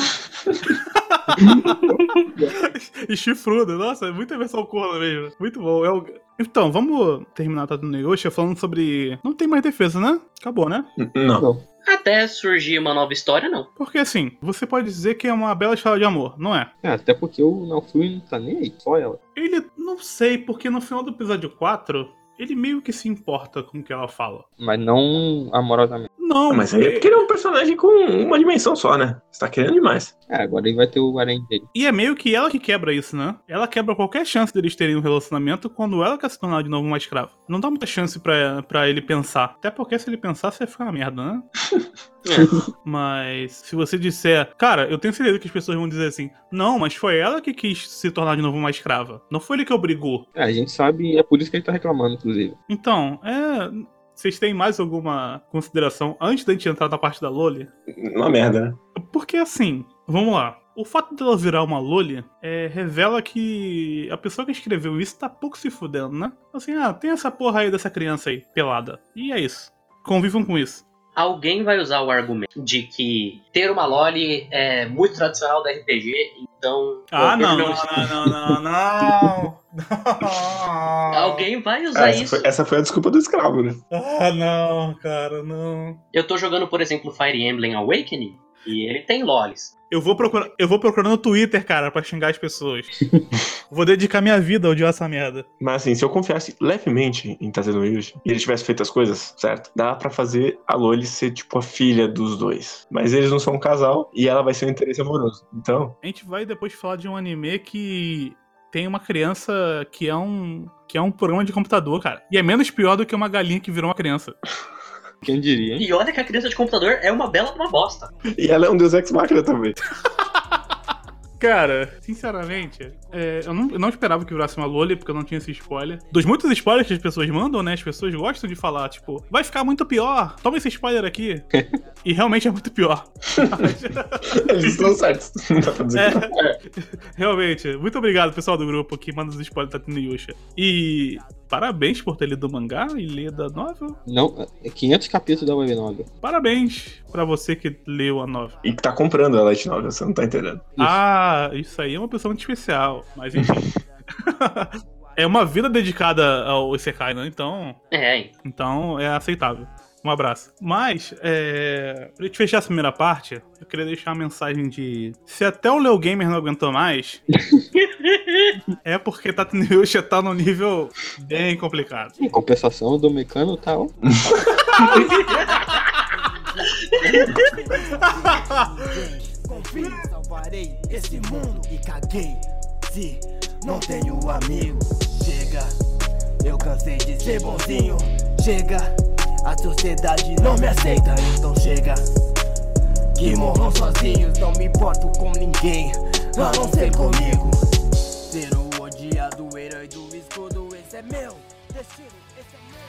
E chifrudo. Nossa, é muita versão corno mesmo. Muito bom. É o- Então, vamos terminar Tatu no Yosha falando sobre. Não tem mais defesa, né? Acabou, né? N- Não. Até surgir uma nova história, não. Porque assim, você pode dizer que é uma bela história de amor, não é? É, até porque o Naofumi não tá nem aí, só ela. Ele não sei, porque no final do episódio 4, ele meio que se importa com o que ela fala. Mas não amorosamente. Não, Mas aí é porque ele é um personagem com uma dimensão só, né? Você tá querendo demais. É, agora ele vai ter o harém dele. E é meio que ela que quebra isso, né? Ela quebra qualquer chance deles terem um relacionamento quando ela quer se tornar de novo uma escrava. Não dá muita chance pra, pra ele pensar. Até porque se ele pensar, você vai ficar uma merda, né? [LAUGHS] [LAUGHS] Mas se você disser, cara, eu tenho certeza que as pessoas vão dizer assim: não, mas foi ela que quis se tornar de novo uma escrava. Não foi ele que obrigou. É, a gente sabe, é por isso que ele tá reclamando, inclusive. Então, é. Vocês têm mais alguma consideração antes da gente entrar na parte da Loli? Uma merda, né? Porque assim, vamos lá. O fato dela virar uma Loli é, revela que a pessoa que escreveu isso tá pouco se fudendo, né? Assim, ah, tem essa porra aí dessa criança aí, pelada. E é isso. Convivam com isso. Alguém vai usar o argumento de que ter uma Loli é muito tradicional da RPG, então. Ah, não, não, não, não, não, [LAUGHS] não. Alguém vai usar Ah, essa, isso. foi, essa foi a desculpa do escravo, né? Ah, não, cara, não. Eu tô jogando, por exemplo, Fire Emblem Awakening e ele tem lolis. Eu vou procurar, eu vou procurar no Twitter, cara, pra xingar as pessoas. [LAUGHS] vou dedicar minha vida a odiar essa merda. Mas assim, se eu confiasse levemente em Tazeno Yuji e ele tivesse feito as coisas certo, dá pra fazer a Loli ser tipo a filha dos dois. Mas eles não são um casal e ela vai ser um interesse amoroso. Então, A gente vai depois falar de um anime que tem uma criança que é um que é um programa de computador, cara. E é menos pior do que uma galinha que virou uma criança. [LAUGHS] Quem diria, hein? E olha que a criança de computador é uma bela uma bosta. e ela é um deus ex machina também. Cara, sinceramente, é, eu, não, eu não esperava que virasse uma Loli, porque eu não tinha esse spoiler. Dos muitos spoilers que as pessoas mandam, né? As pessoas gostam de falar, tipo, vai ficar muito pior, toma esse spoiler aqui. [LAUGHS] e realmente é muito pior. [LAUGHS] Eles estão certos. Não dá pra dizer que não. É, realmente, muito obrigado, pessoal do grupo que manda os spoilers da Tatino Yusha. E parabéns por ter lido o mangá e lido a novel. Não, é 500 capítulos da web novel. Parabéns pra você que leu a novel. E que tá comprando a Light Novel, você não tá entendendo. Ah, isso aí é uma pessoa muito especial. Mas enfim. [LAUGHS] é uma vida dedicada ao Isekai, né? Então, É, então é aceitável. Um abraço. Mas, é... pra gente fechar essa primeira parte, eu queria deixar uma mensagem de... Se até o Leo Gamer não aguentou mais, [LAUGHS] é porque Tatsuniyusha [LAUGHS] tá num nível bem complicado. Em compensação, do mecano tá. Confio, salvarei esse mundo e caguei. Se não tenho amigo, chega. Eu cansei de ser bonzinho. Chega, a sociedade não me aceita, então chega. Que morram sozinhos, não me importo com ninguém, a não ser comigo. Ser o odiado, o herói do escudo, esse é meu destino, esse é meu.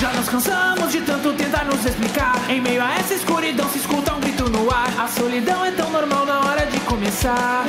Já nos cansamos de tanto tentar nos explicar. Em meio a essa escuridão se escuta um grito no ar. A solidão é tão normal na hora de começar.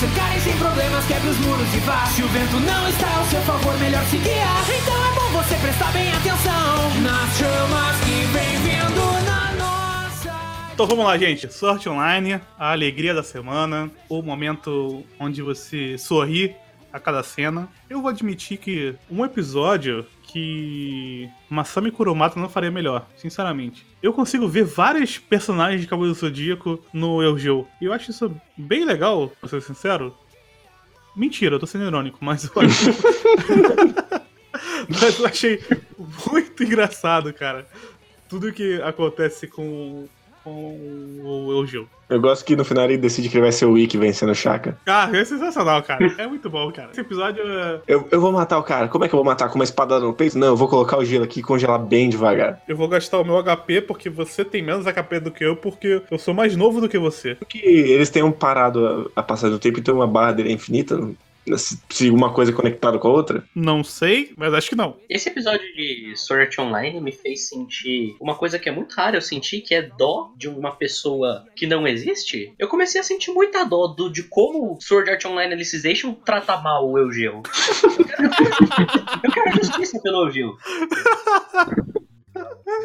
Sem problemas, os muros e vá. Se o vento não está ao seu favor, melhor se guiar. Então é bom você prestar bem atenção nas chamas que vem vindo na nossa. Então vamos lá, gente. Sorte online, a alegria da semana, o momento onde você sorri a cada cena. Eu vou admitir que um episódio que Masami Kurumata não faria melhor, sinceramente. Eu consigo ver vários personagens de do Zodíaco no Eugeo. E eu acho isso bem legal, pra ser sincero. Mentira, eu tô sendo irônico, mas eu acho... [LAUGHS] mas eu achei muito engraçado, cara. Tudo que acontece com, com o Eugeo. Eu gosto que no final ele decide que ele vai ser o Ikki vencendo o Shaka. Ah, é sensacional, cara. É muito bom, cara. Esse episódio é... Eu, eu vou matar o cara. Como é que eu vou matar? Com uma espada no peito? Não, eu vou colocar o gelo aqui e congelar bem devagar. Eu vou gastar o meu HP porque você tem menos HP do que eu, porque eu sou mais novo do que você. Porque eles tenham parado a, a passar do tempo, então uma barra dele é infinita. não- Se, uma coisa é conectada com a outra. Não sei, mas acho que não. Esse episódio de Sword Art Online me fez sentir uma coisa que é muito rara eu senti, que é dó de uma pessoa que não existe. Eu comecei a sentir muita dó do, de como Sword Art Online Alicization trata mal o Eugeo. Eu quero, eu quero justiça pelo Eugeo.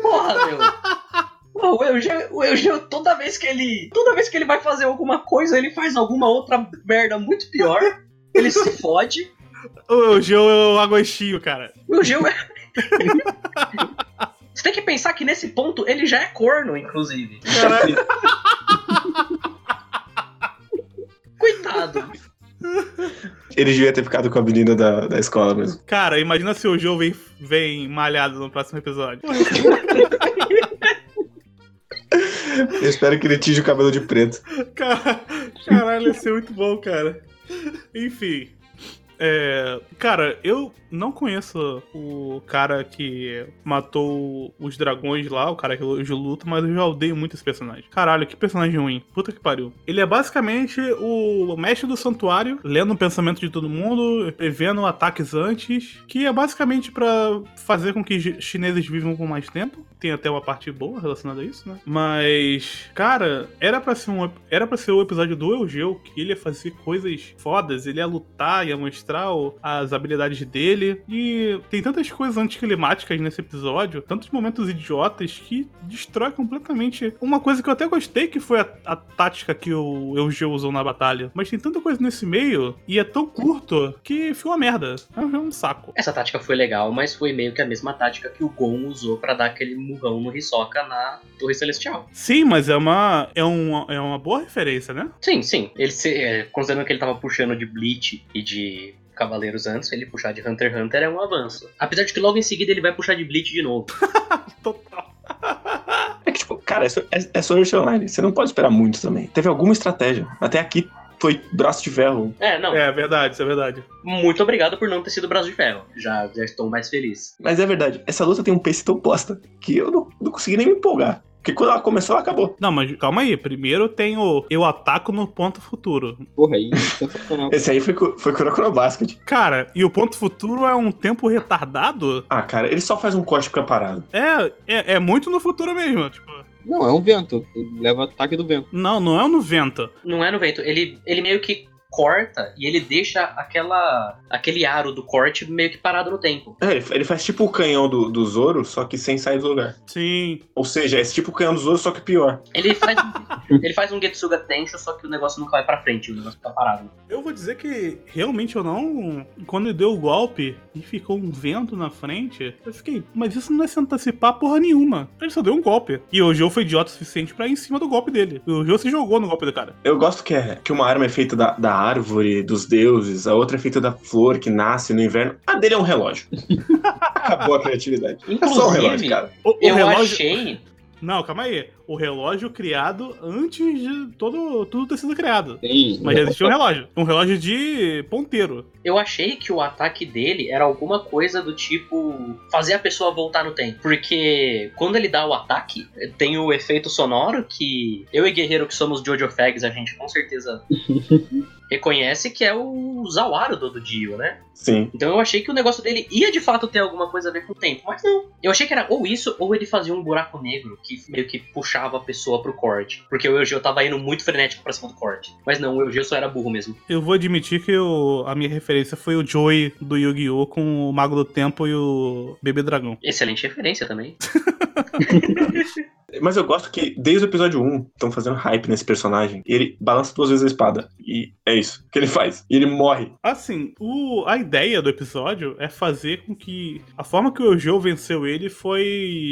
Porra, meu. Pô, O Eugeo, o Eugeo, toda vez que ele. Toda vez que ele vai fazer alguma coisa, ele faz alguma outra merda muito pior. Ele se fode. O Eugeo é o agostinho, cara. O Gil é. Você tem que pensar que nesse ponto ele já é corno, inclusive. Caralho. Coitado. Ele devia ter ficado com a menina da, da escola mesmo. Cara, imagina se o Joe vem, vem malhado no próximo episódio. Eu espero que ele tinge o cabelo de preto. Cara, caralho, ia ser muito bom, cara. Enfim. É, cara, eu não conheço o cara que matou os dragões lá, o cara que hoje luta, mas eu já odeio muito esse personagem. Caralho, que personagem ruim. Puta que pariu. Ele é basicamente o mestre do santuário, lendo o pensamento de todo mundo, prevendo ataques antes, que é basicamente pra fazer com que chi- chineses vivam com mais tempo. Tem até uma parte boa relacionada a isso, né? Mas, cara, era pra ser um era para ser o episódio do Eugeu, que ele ia fazer coisas fodas, ele ia lutar, ia mostrar o- as habilidades dele. E tem tantas coisas anticlimáticas nesse episódio, tantos momentos idiotas que destrói completamente uma coisa que eu até gostei, que foi a, a tática que o Eugeu usou na batalha. Mas tem tanta coisa nesse meio e é tão curto que ficou uma merda. É um saco. Essa tática foi legal, mas foi meio que a mesma tática que o Gon usou pra dar aquele murrão no Hisoka na Torre Celestial. Sim, mas é uma, é uma, é uma boa referência, né? Sim, sim. Ele se, é, considerando que ele tava puxando de Bleach e de Cavaleiros antes, ele puxar de Hunter x Hunter é um avanço. Apesar de que logo em seguida ele vai puxar de Bleach de novo. [LAUGHS] Total. É que, tipo, cara, é, é, é Sword Online. Você não pode esperar muito também. Teve alguma estratégia. Até aqui foi braço de ferro. É, não. É verdade, isso é verdade. Muito obrigado por não ter sido braço de ferro. Já, já estou mais feliz. Mas é verdade, essa luta tem um pace tão bosta que eu não, não consegui nem me empolgar. Porque quando ela começou, ela acabou. Não, mas calma aí. Primeiro tem o Eu Ataco no Ponto Futuro. Porra, aí, sensacional. Esse aí foi, foi Kurokuro Basket. Cara, e o Ponto Futuro é um tempo retardado? Ah, cara, ele só faz um corte fica parado. É, é, é muito no futuro mesmo. Tipo, Não, é um vento. Ele leva ataque do vento. não, não é no vento. Não é no vento. Ele, ele meio que corta e ele deixa aquela aquele aro do corte meio que parado no tempo. É, ele, faz tipo o canhão do, do Zoro, só que sem sair do lugar. Sim. Ou seja, é esse tipo o canhão do Zoro, só que pior. Ele faz, [LAUGHS] ele faz um Getsuga Tensho, só que o negócio nunca vai pra frente, o negócio fica parado. Eu vou dizer que realmente eu não. Quando ele deu o golpe e ficou um vento na frente, eu fiquei, mas isso não é se antecipar porra nenhuma. Ele só deu um golpe. E o Joe foi idiota o suficiente pra ir em cima do golpe dele. O Joe se jogou no golpe do cara. Eu gosto que, é, que uma arma é feita da, da árvore, dos deuses, a outra é feita da flor que nasce no inverno. A dele é um relógio. [LAUGHS] Acabou a criatividade. É só um relógio, Inclusive, cara. O, o eu relógio. achei. Não, calma aí. O relógio criado antes de todo, tudo ter sido criado. Tem. Mas já existia um relógio. Um relógio de ponteiro. Eu achei que o ataque dele era alguma coisa do tipo fazer a pessoa voltar no tempo. Porque quando ele dá o ataque, tem o efeito sonoro que eu e Guerreiro, que somos Jojo Fags, a gente com certeza [LAUGHS] reconhece que é o Zawaro do, do Dio, né? Sim. Então eu achei que o negócio dele ia de fato ter alguma coisa a ver com o tempo, mas não. Eu achei que era ou isso, ou ele fazia um buraco negro que meio que puxava a pessoa pro corte. Porque o Eugeo tava indo muito frenético pra cima do corte. Mas não, o Eugeo só era burro mesmo. Eu vou admitir que eu- a minha referência foi o Joey do Yu-Gi-Oh! com o Mago do Tempo e o Bebê Dragão. Excelente referência também. [LAUGHS] Mas eu gosto que desde o episódio 1 estão fazendo hype nesse personagem. E ele balança duas vezes a espada. E é isso que ele faz. E ele morre. Assim, o- a ideia do episódio é fazer com que a forma que o Eugeo venceu ele foi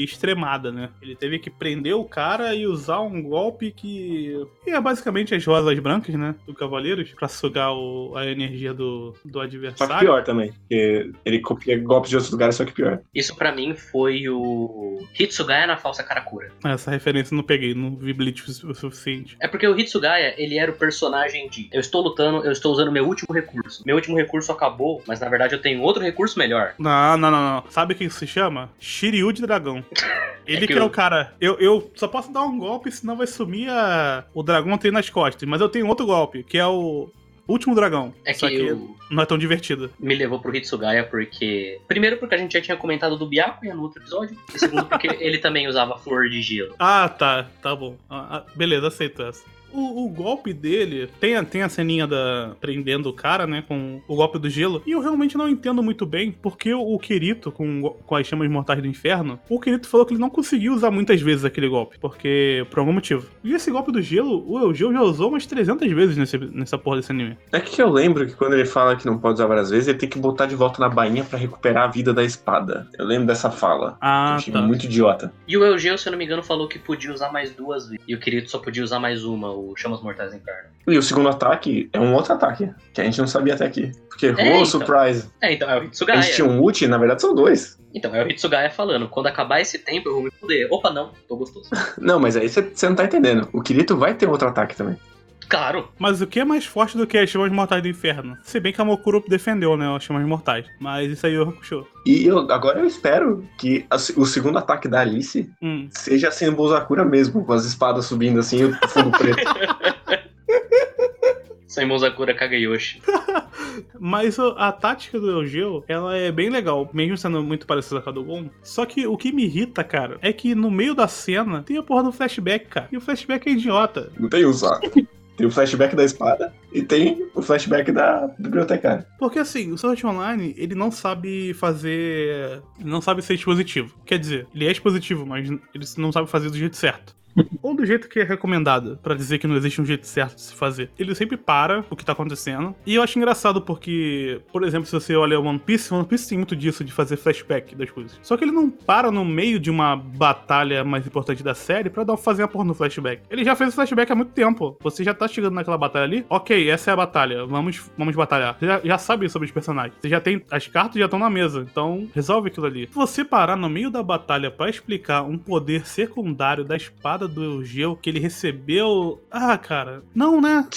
extremada, né? Ele teve que prender o cara e usar um golpe que que é basicamente as rosas brancas, né? Do Cavaleiros, pra sugar o- a energia do, do Só que adversário. pior também. Porque ele copia golpes de outros lugares, só que pior. Isso pra mim foi o Hitsugaya na falsa Karakura. Essa referência eu não peguei, não vi Bleach o suficiente. É porque o Hitsugaya, ele era o personagem de eu estou lutando, eu estou usando meu último recurso. Meu último recurso acabou, mas na verdade eu tenho outro recurso melhor. Não, não, não, não. Sabe o que isso se chama? Shiryu de dragão. [LAUGHS] Ele É que que é eu- o cara. Eu, eu só posso dar um golpe, senão vai sumir a... o dragão tem nas costas. Mas eu tenho outro golpe, que é o último dragão. É que que não é tão divertido. me levou pro Hitsugaya porque. Primeiro, porque a gente já tinha comentado do Byakuya no outro episódio. E segundo, porque [LAUGHS] ele também usava flor de gelo. Ah, tá. Tá bom. Ah, ah, beleza, aceito essa. O, o golpe dele tem, a- tem a ceninha da prendendo o cara, né? Com o golpe do gelo. E eu realmente não entendo muito bem porque o, o Kirito, com, com as chamas mortais do inferno, o Kirito falou que ele não conseguiu usar muitas vezes aquele golpe. Porque. por algum motivo. E esse golpe do gelo, o Eugeo já usou umas 300 vezes nesse, nessa porra desse anime. É que eu lembro que quando ele fala que não pode usar várias vezes, ele tem que botar de volta na bainha pra recuperar a vida da espada. Eu lembro dessa fala. Ah, eu achei tá. muito idiota. E o Eugeo, se eu não me engano, falou que podia usar mais duas vezes. E o Kirito só podia usar mais uma, o Chamas Mortais Inferno. E o segundo ataque é um outro ataque, que a gente não sabia até aqui. Porque, oh, então. surprise. É, então é o A Hitsugaya. gente tinha um ult, na verdade são dois. Então, é o Hitsugaya falando, quando acabar esse tempo eu vou me fuder. Opa, não, tô gostoso. [LAUGHS] Não, mas aí você não tá entendendo. O Kirito vai ter outro ataque também. Claro, Mas o que é mais forte do que as chamas mortais do inferno? Se bem que a Mokuro defendeu, né? As chamas mortais. Mas isso aí eu Hakusho. E eu, agora eu espero que a- o segundo ataque da Alice Hum. seja assim o Bozakura mesmo, com as espadas subindo assim e o fundo preto. [LAUGHS] Saimon Sakura Kagayoshi. [LAUGHS] Mas o- a tática do Eugeo, ela é bem legal, mesmo sendo muito parecida com a do Gon. Só que o que me irrita, cara, é que no meio da cena tem a porra do flashback, cara. E o flashback é idiota. Não tem só. Tem o flashback da espada e tem o flashback da bibliotecária. Porque assim, o Sword Online, ele não sabe fazer. Ele não sabe ser expositivo. Quer dizer, ele é expositivo, mas ele não sabe fazer do jeito certo. Ou do jeito que é recomendado, pra dizer que não existe um jeito certo de se fazer. Ele sempre para o que tá acontecendo. E eu acho engraçado porque, por exemplo, se você olha One Piece, One Piece tem muito disso de fazer flashback das coisas. Só que ele não para no meio de uma batalha mais importante da série pra dar, fazer a porra no flashback. Ele já fez o flashback há muito tempo. Você já tá chegando naquela batalha ali. Ok, essa é a batalha. Vamos, vamos batalhar. Você já, já sabe sobre os personagens. Você já tem. As cartas já estão na mesa. Então, resolve aquilo ali. Se você parar no meio da batalha pra explicar um poder secundário da espada do Eugeo que ele recebeu. Ah, cara. Não, né?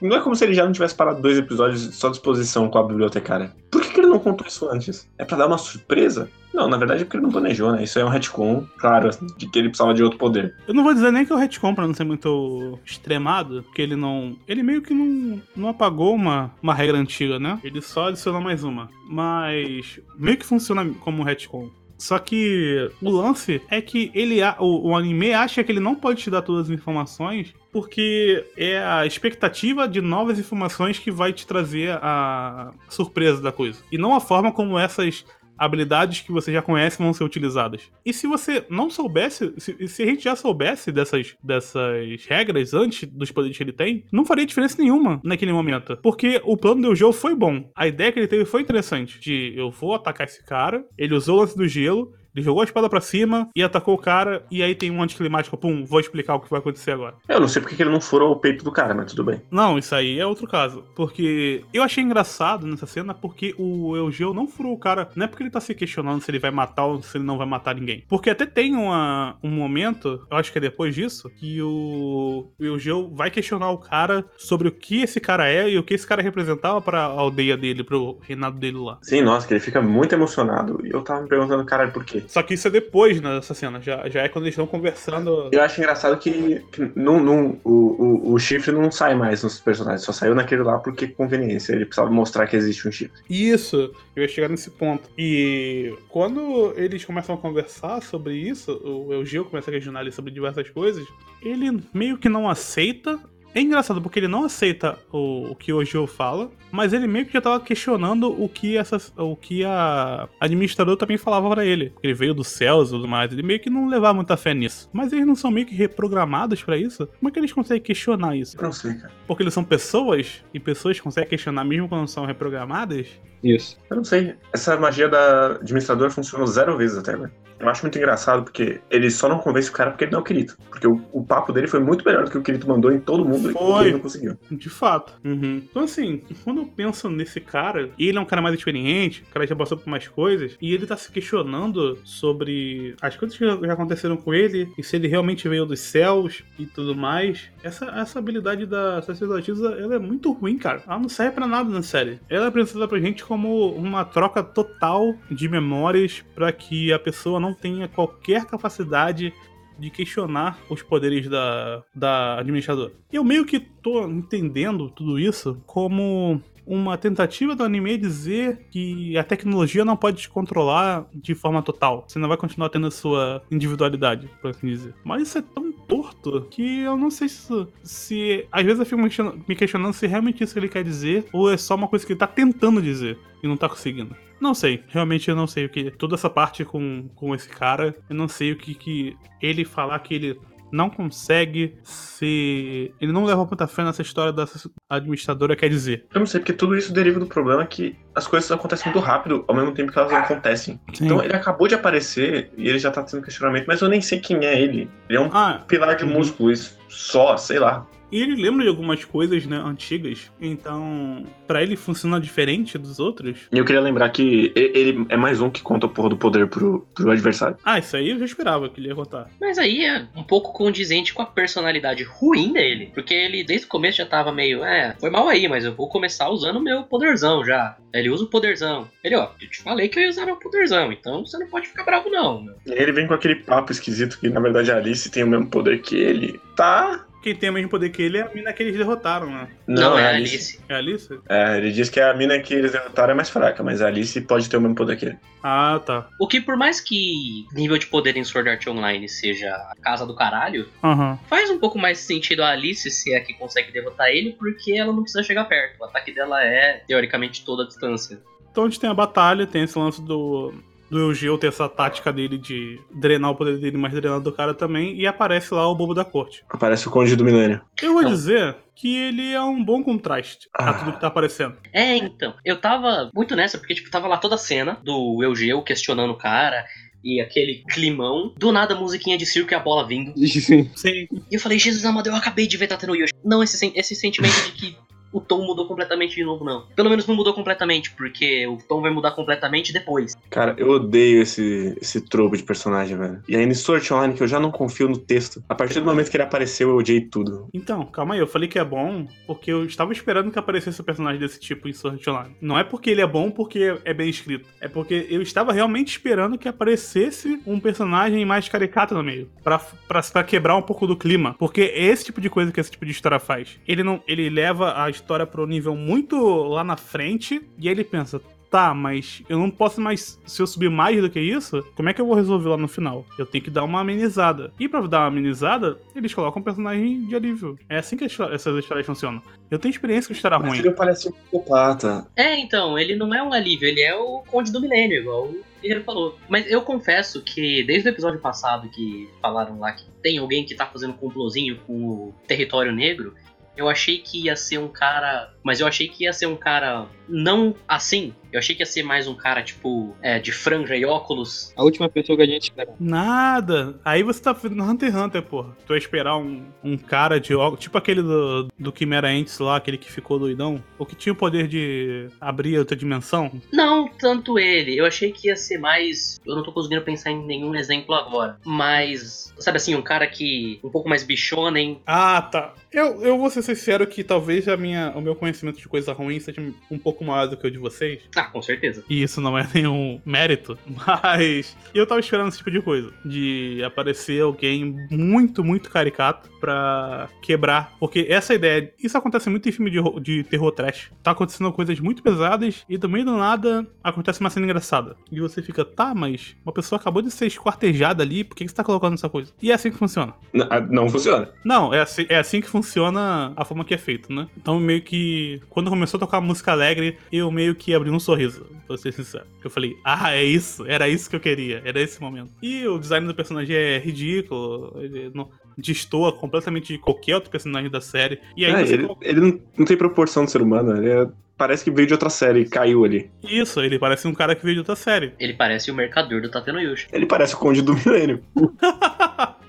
Não é como se ele já não tivesse parado dois episódios só de exposição com a bibliotecária. Por que, que ele não contou isso antes? É pra dar uma surpresa? Não, na verdade é porque ele não planejou, né? Isso é um retcon, claro, de que ele precisava de outro poder. Eu não vou dizer nem que é o retcon pra não ser muito extremado, porque ele não. Ele meio que não, não apagou uma, uma regra antiga, né? Ele só adicionou mais uma. Mas meio que funciona como um retcon. Só que o lance é que ele o, o anime acha que ele não pode te dar todas as informações porque é a expectativa de novas informações que vai te trazer a surpresa da coisa. E não a forma como essas habilidades que você já conhece vão ser utilizadas. E se você não soubesse, se, se a gente já soubesse dessas, dessas regras antes dos poderes que ele tem, não faria diferença nenhuma naquele momento. Porque o plano do jogo foi bom. A ideia que ele teve foi interessante. De eu vou atacar esse cara, ele usou o lance do gelo, ele jogou a espada pra cima e atacou o cara, e aí tem um anticlimático, pum, vou explicar o que vai acontecer agora. Eu não sei porque que ele não furou o peito do cara, mas tudo bem. Não, isso aí é outro caso. Porque eu achei engraçado nessa cena porque o Eugeo não furou o cara. Não é porque ele tá se questionando se ele vai matar ou se ele não vai matar ninguém. Porque até tem uma, um momento, eu acho que é depois disso, que o, o Eugeo vai questionar o cara sobre o que esse cara é e o que esse cara representava pra aldeia dele, pro reinado dele lá. Sim, nossa, que ele fica muito emocionado. E eu tava me perguntando, cara, por quê? Só que isso é depois né, dessa cena. Já, já é quando eles estão conversando. Eu acho engraçado que, que não, não, o, o, o chifre não sai mais nos personagens, só saiu naquele lá porque conveniência. Ele precisava mostrar que existe um chifre. Isso, eu ia chegar nesse ponto. E quando eles começam a conversar sobre isso, o Eugeo começa a questionar ali sobre diversas coisas, ele meio que não aceita. É engraçado porque ele não aceita o, o que o Eugeo fala, mas ele meio que já tava questionando o que, essas, o que a administradora também falava pra ele. Ele veio dos céus e tudo mais, ele meio que não levava muita fé nisso. Mas eles não são meio que reprogramados pra isso? Como é que eles conseguem questionar isso? Eu não sei, cara. Porque eles são pessoas e pessoas conseguem questionar mesmo quando são reprogramadas? Isso. Eu não sei. Essa magia da administradora funcionou zero vezes até agora. Eu acho muito engraçado porque ele só não convence o cara porque ele não é o Kirito. Porque o, o papo dele foi muito melhor do que o Kirito mandou em todo mundo Foi. e ele não conseguiu. De fato. Então, assim, quando eu penso nesse cara, ele é um cara mais experiente, o cara já passou por mais coisas, e ele tá se questionando sobre as coisas que já aconteceram com ele, e se ele realmente veio dos céus e tudo mais. Essa, essa habilidade da sacerdotisa, ela é muito ruim, cara. Ela não serve pra nada na série. Ela é apresentada pra gente como uma troca total de memórias pra que a pessoa não tenha qualquer capacidade de questionar os poderes da, da administradora. Eu meio que tô entendendo tudo isso como uma tentativa do anime dizer que a tecnologia não pode te controlar de forma total. Você não vai continuar tendo a sua individualidade, por assim dizer. Mas isso é tão torto que eu não sei se. se às vezes eu fico me questionando, se realmente isso ele quer dizer ou é só uma coisa que ele tá tentando dizer e não tá conseguindo. Não sei, realmente eu não sei o que. Toda essa parte com, com esse cara, eu não sei o que, que ele falar que ele não consegue se. Ele não leva muita fé nessa história da administradora quer dizer. Eu não sei, porque tudo isso deriva do problema que as coisas acontecem muito rápido ao mesmo tempo que elas não acontecem. Sim. Então ele acabou de aparecer e ele já tá tendo questionamento, mas eu nem sei quem é ele. Ele é um Ah, pilar de uhum. músculos só, sei lá. E ele lembra de algumas coisas, né, antigas. Então, pra ele funciona diferente dos outros. E eu queria lembrar que ele é mais um que conta a porra do poder pro, pro adversário. Ah, isso aí eu já esperava que ele ia contar. Mas aí é um pouco condizente com a personalidade ruim dele. Porque ele desde o começo já tava meio, é, foi mal aí, mas eu vou começar usando o meu poderzão já. Ele usa o poderzão. Ele, ó, eu te falei que eu ia usar meu poderzão, então você não pode ficar bravo não. meu. E aí ele vem com aquele papo esquisito que na verdade a Alice tem o mesmo poder que ele. Tá. Quem tem o mesmo poder que ele é a mina que eles derrotaram, né? Não, é a Alice. É a Alice? É, ele diz que a mina que eles derrotaram é mais fraca, mas a Alice pode ter o mesmo poder que ele. Ah, tá. O que por mais que nível de poder em Sword Art Online seja a casa do caralho, Aham. faz um pouco mais sentido a Alice se é que consegue derrotar ele, porque ela não precisa chegar perto. O ataque dela é, teoricamente, toda a distância. Então a gente tem a batalha, tem esse lance do. Do Eugeo ter essa tática dele de drenar o poder dele, mas drenar do cara também, e aparece lá o bobo da corte. Aparece o Conde do Milênio. Eu vou Não. dizer que ele é um bom contraste a Ah. tudo que tá aparecendo. É, então. Eu tava muito nessa, porque, tipo, tava lá toda a cena do Eugeu questionando o cara. E aquele climão. Do nada, a musiquinha de circo e a bola vindo. Sim. Sim. E eu falei, Jesus amado, eu acabei de ver Tateno Yoshi. Não esse, esse sentimento de que o tom mudou completamente de novo, não. Pelo menos não mudou completamente, porque o tom vai mudar completamente depois. Cara, eu odeio esse, esse tropo de personagem, velho. E ainda em Sword Online, que eu já não confio no texto. A partir do momento que ele apareceu, eu odiei tudo. Então, calma aí, eu falei que é bom porque eu estava esperando que aparecesse um personagem desse tipo em Sword Online. Não é porque ele é bom porque é bem escrito. É porque eu estava realmente esperando que aparecesse um personagem mais caricato no meio. Pra, pra, pra quebrar um pouco do clima. Porque é esse tipo de coisa que esse tipo de história faz. Ele não. Ele leva a história para um nível muito lá na frente. E aí ele pensa. Tá, mas eu não posso mais. Se eu subir mais do que isso, como é que eu vou resolver lá no final? Eu tenho que dar uma amenizada. E pra dar uma amenizada, eles colocam um personagem de alívio. É assim que essas histórias funcionam. Eu tenho experiência com história Mas ruim. ele parece um psicopata. É, então, ele não é um alívio, ele é o Conde do Milênio, igual o Guerreiro falou. Mas eu confesso que desde o episódio passado que falaram lá que tem alguém que tá fazendo complôzinho com o território negro, eu achei que ia ser um cara. Mas eu achei que ia ser um cara não assim. Eu achei que ia ser mais um cara, tipo, é, de franja e óculos. A última pessoa que a gente espera. Nada. Aí você tá no Hunter x Hunter, porra. Tu vai esperar um, um cara de óculos. Tipo aquele do, do Chimera Ants lá, aquele que ficou doidão. O que tinha o poder de abrir outra dimensão. Não tanto ele, eu achei que ia ser mais. Eu não tô conseguindo pensar em nenhum exemplo agora. Mas, sabe assim, um cara que. um pouco mais bichonem. Ah, tá. Eu, eu vou ser sincero que talvez a minha, o meu conhecimento de coisa ruim seja um pouco maior do que o de vocês. Ah, com certeza. E isso não é nenhum mérito, [LAUGHS] mas eu tava esperando esse tipo de coisa. De aparecer alguém muito, muito caricato pra quebrar. Porque essa ideia. Isso acontece muito em filme de, de terror trash. Tá acontecendo coisas muito pesadas e do meio do nada acontece uma cena engraçada. E você fica, tá, mas uma pessoa acabou de ser esquartejada ali, por que que você tá colocando essa coisa? E é assim que funciona. N- ah, Não funciona. Não, é assim, é assim que funciona a forma que é feito, né? Então, meio que. Quando começou a tocar música alegre, eu meio que abri um sorriso, pra ser sincero. Eu falei, ah, é isso, era isso que eu queria, era esse momento. E o design do personagem é ridículo, não destoa completamente de qualquer outro personagem da série. E aí É, você ele coloca- ele não, não tem proporção de ser humano. Ele é- parece que veio de outra série e caiu ali. Isso, ele parece um cara que veio de outra série. Ele parece o mercador do Tateno Yushi. Ele parece o Conde do Milênio. [LAUGHS]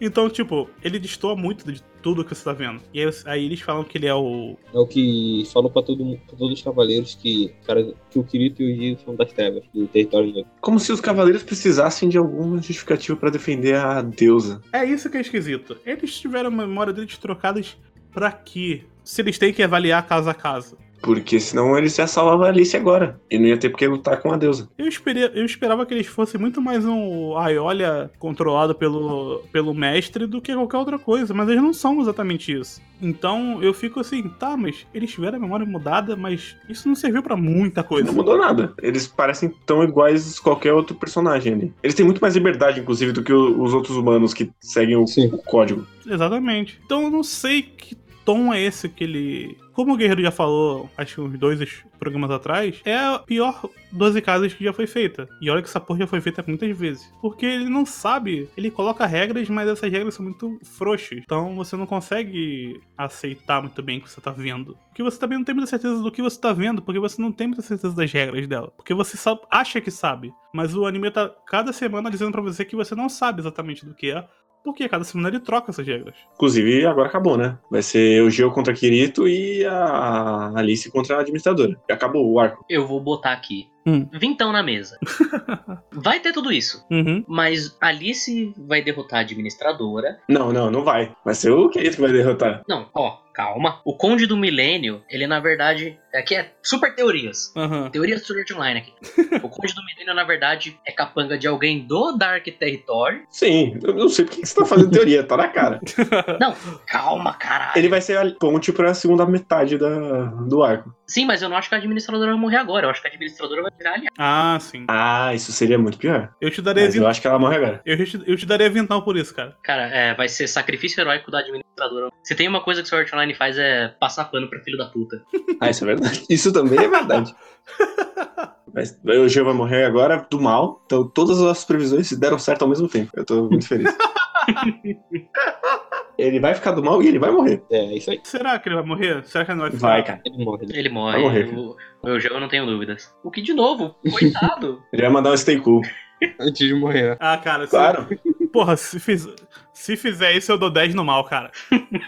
então, tipo, ele destoa muito de tudo que você tá vendo. E aí, aí eles falam que ele é o. É o que falou pra, todo, mundo- pra todos os cavaleiros que, cara, que o Kirito e o Gio são das trevas, do território negro. Como se os cavaleiros precisassem de alguma justificativa pra defender a deusa. É isso que é esquisito. Eles tiveram a memória deles trocadas pra quê? Se eles têm que avaliar caso a caso. Porque senão eles já salvavam a Alice agora. E não ia ter porque lutar com a deusa. Eu, esperei, eu esperava que eles fossem muito mais um Aiolia controlado pelo, pelo mestre do que qualquer outra coisa, mas eles não são exatamente isso. Então eu fico assim, tá, mas eles tiveram a memória mudada, mas isso não serviu pra muita coisa. Não mudou nada. Eles parecem tão iguais a qualquer outro personagem ali. Eles têm muito mais liberdade, inclusive, do que os outros humanos que seguem o, o código. Exatamente. Então eu não sei que tom é esse que ele. Como o Guerreiro já falou, acho que uns dois programas atrás, é a pior 12 casas que já foi feita. E olha que essa porra já foi feita muitas vezes. Porque ele não sabe, ele coloca regras, mas essas regras são muito frouxas. Então você não consegue aceitar muito bem o que você tá vendo. Porque você também não tem muita certeza do que você tá vendo, porque você não tem muita certeza das regras dela. Porque você só acha que sabe. Mas o anime tá cada semana dizendo pra você que você não sabe exatamente do que é. Porque cada semana ele troca essas regras. Inclusive, agora acabou, né? Vai ser o Geo contra Kirito e a Alice contra a administradora. E acabou o arco. Eu vou botar aqui. Hum. Vintão na mesa. [LAUGHS] Vai ter tudo isso. Uhum. Mas Alice vai derrotar a administradora. Não, não, não vai. Vai ser o Kirito que vai derrotar. Não, ó, calma. O Conde do Milênio, ele na verdade. Aqui é super teorias. Aham. Teoria do Online aqui. [LAUGHS] o Conde do Milênio, na verdade, é capanga de alguém do Dark Territory. Sim, eu não sei por que você tá fazendo teoria, tá na cara. Não, calma, caralho. Ele vai ser a ponte pra segunda metade da, do arco. Sim, mas eu não acho que a administradora vai morrer agora. Eu acho que a administradora vai virar aliada. Ah, sim. Ah, isso seria muito pior. Eu te daria Mas eu acho que ela morre agora. Eu, te- eu te daria vintão por isso, cara. Cara, é, vai ser sacrifício heróico da administradora. Se tem uma coisa que o Sword Online faz é passar pano pra filho da puta. Ah, isso é verdade. Isso também é verdade. [LAUGHS] [LAUGHS] Mas o Geo vai morrer agora do mal. Então todas as previsões deram certo ao mesmo tempo. Eu tô muito feliz. [LAUGHS] ele vai ficar do mal e ele vai morrer. É, isso aí. Será que ele vai morrer? Será que ele não vai ficar? Vai, cara. Ele morre. né? Ele morre. Vai morrer, o, o eu não tenho dúvidas. O que, de novo, coitado. [LAUGHS] Ele vai mandar um stay cool. [LAUGHS] Antes de morrer. Ah, cara, se- Claro. porra, se, fiz- se fizer isso, eu dou 10 no mal, cara.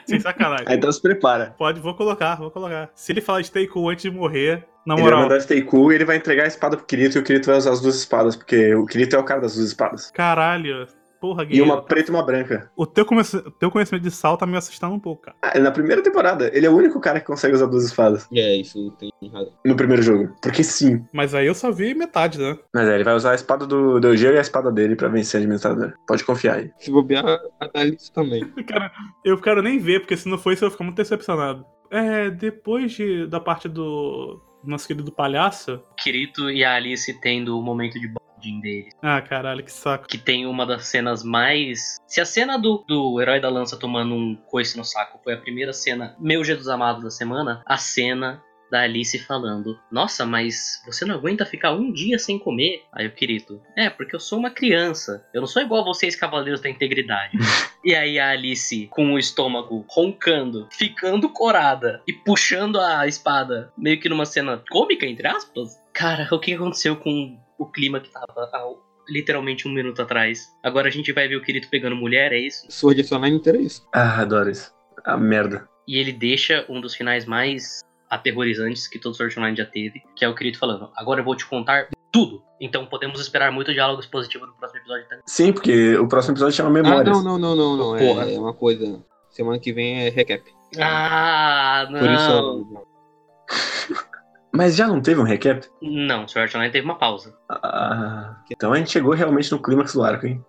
Sem sacanagem. Aí então se prepara. Pode, vou colocar, vou colocar. Se ele falar stay cool antes de morrer, na Ele vai moral. mandar stay cool e ele vai entregar a espada pro Kirito e o Kirito vai usar as duas espadas, porque o Kirito é o cara das duas espadas. Caralho. Porra, E uma preta e uma branca. O teu, conhec- o teu conhecimento de sal tá me assustando um pouco, cara. Ah, na primeira temporada, ele é o único cara que consegue usar duas espadas É, isso tem razão. no primeiro jogo. Porque sim. Mas aí eu só vi metade, né? Mas é, ele vai usar a espada do, do Geo e a espada dele pra vencer a administradora. Pode confiar aí. Se bobear, a Alice também. [LAUGHS] Cara, eu quero nem ver, porque se não for isso, eu vou ficar muito decepcionado. É, depois de, da parte do nosso querido palhaço. Kirito e a Alice tendo o momento de deles. Ah, caralho, que saco. Que tem uma das cenas mais. Se a cena do, do Herói da Lança tomando um coice no saco foi a primeira cena, meu Jesus amado da semana, a cena da Alice falando: Nossa, mas você não aguenta ficar um dia sem comer? Aí o Kirito: É, porque eu sou uma criança. Eu não sou igual a vocês, cavaleiros da integridade. [LAUGHS] e aí a Alice, com o estômago roncando, ficando corada e puxando a espada, meio que numa cena cômica, entre aspas. Cara, o que aconteceu com o clima que tava há literalmente um minuto atrás? Agora a gente vai ver o Kirito pegando mulher, é isso? Sword Art Online inteiro é isso. Ah, adoro isso. Ah, merda. E ele deixa um dos finais mais aterrorizantes que todo Sword Art Online já teve, que é o Kirito falando: Agora eu vou te contar tudo. Então podemos esperar muito diálogos positivos no próximo episódio também. Sim, porque o próximo episódio chama Ah, Memórias. não, não, não, não, não. Porra. É, é uma coisa. Semana que vem é recap. Ah, não. Por isso. Mas já não teve um recap? Não, Sword Art Online teve uma pausa. Ah, então a gente chegou realmente no clímax do arco, hein?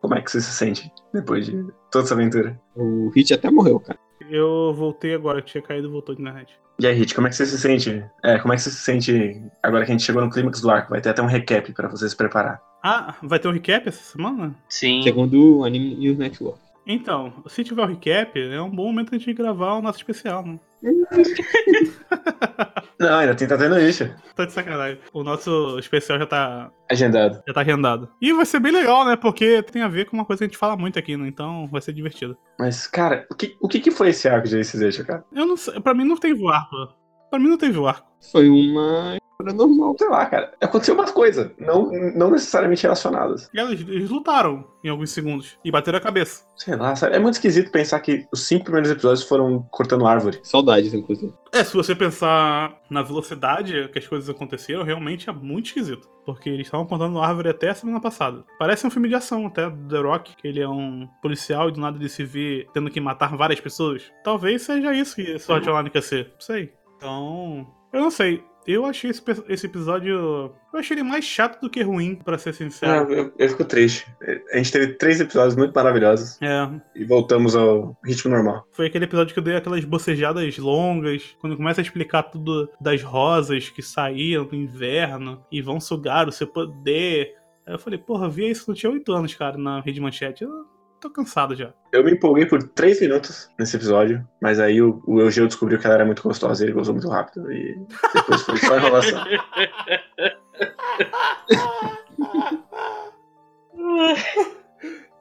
Como é que você se sente depois de toda essa aventura? O Hit até morreu, cara. Eu voltei agora, tinha caído e voltou de internet. E aí, Hit, como é que você se sente? É, como é que você se sente agora que a gente chegou no clímax do arco? Vai ter até um recap pra você se preparar. Ah, vai ter um recap essa semana? Sim. Segundo o Anime News Network. Então, se tiver o recap, é um bom momento a gente gravar o nosso especial, né? [LAUGHS] Não, ainda tem tá tendo isso. Tá de sacanagem. O nosso especial já tá, Agendado. já tá agendado. E vai ser bem legal, né? Porque tem a ver com uma coisa que a gente fala muito aqui, né? Então vai ser divertido. Mas, cara, o que, o que, que foi esse arco de Ace Zeta, cara? Eu não sei, pra mim não teve o arco. Pra mim não teve o arco. Foi uma normal. Sei lá, cara. Aconteceu umas coisas, não, não necessariamente relacionadas. E eles, eles lutaram em alguns segundos e bateram a cabeça. Sei lá, sabe? É muito esquisito pensar que os cinco primeiros episódios foram cortando árvore. Saudades, inclusive. É, se você pensar na velocidade que as coisas aconteceram, realmente é muito esquisito. Porque eles estavam contando árvore até a semana passada. Parece um filme de ação até, do The Rock, que ele é um policial e do nada ele se vê tendo que matar várias pessoas. Talvez seja isso que Sword Online quer ser. Não sei. Então, eu não sei. Eu achei esse, esse episódio. Eu achei ele mais chato do que ruim, pra ser sincero. eu, eu fico triste. A gente teve três episódios muito maravilhosos É, e voltamos ao ritmo normal. Foi aquele episódio que eu dei aquelas bocejadas longas, quando começa a explicar tudo das rosas que saíram do inverno e vão sugar o seu poder. Aí eu falei, porra, via isso, não tinha oito anos, cara, na Rede Manchete. Eu tô cansado já. Eu me empolguei por três minutos nesse episódio, mas aí o, o Eugeu descobriu que ela era muito gostosa e ele gozou muito rápido. E depois foi só enrolação. [LAUGHS]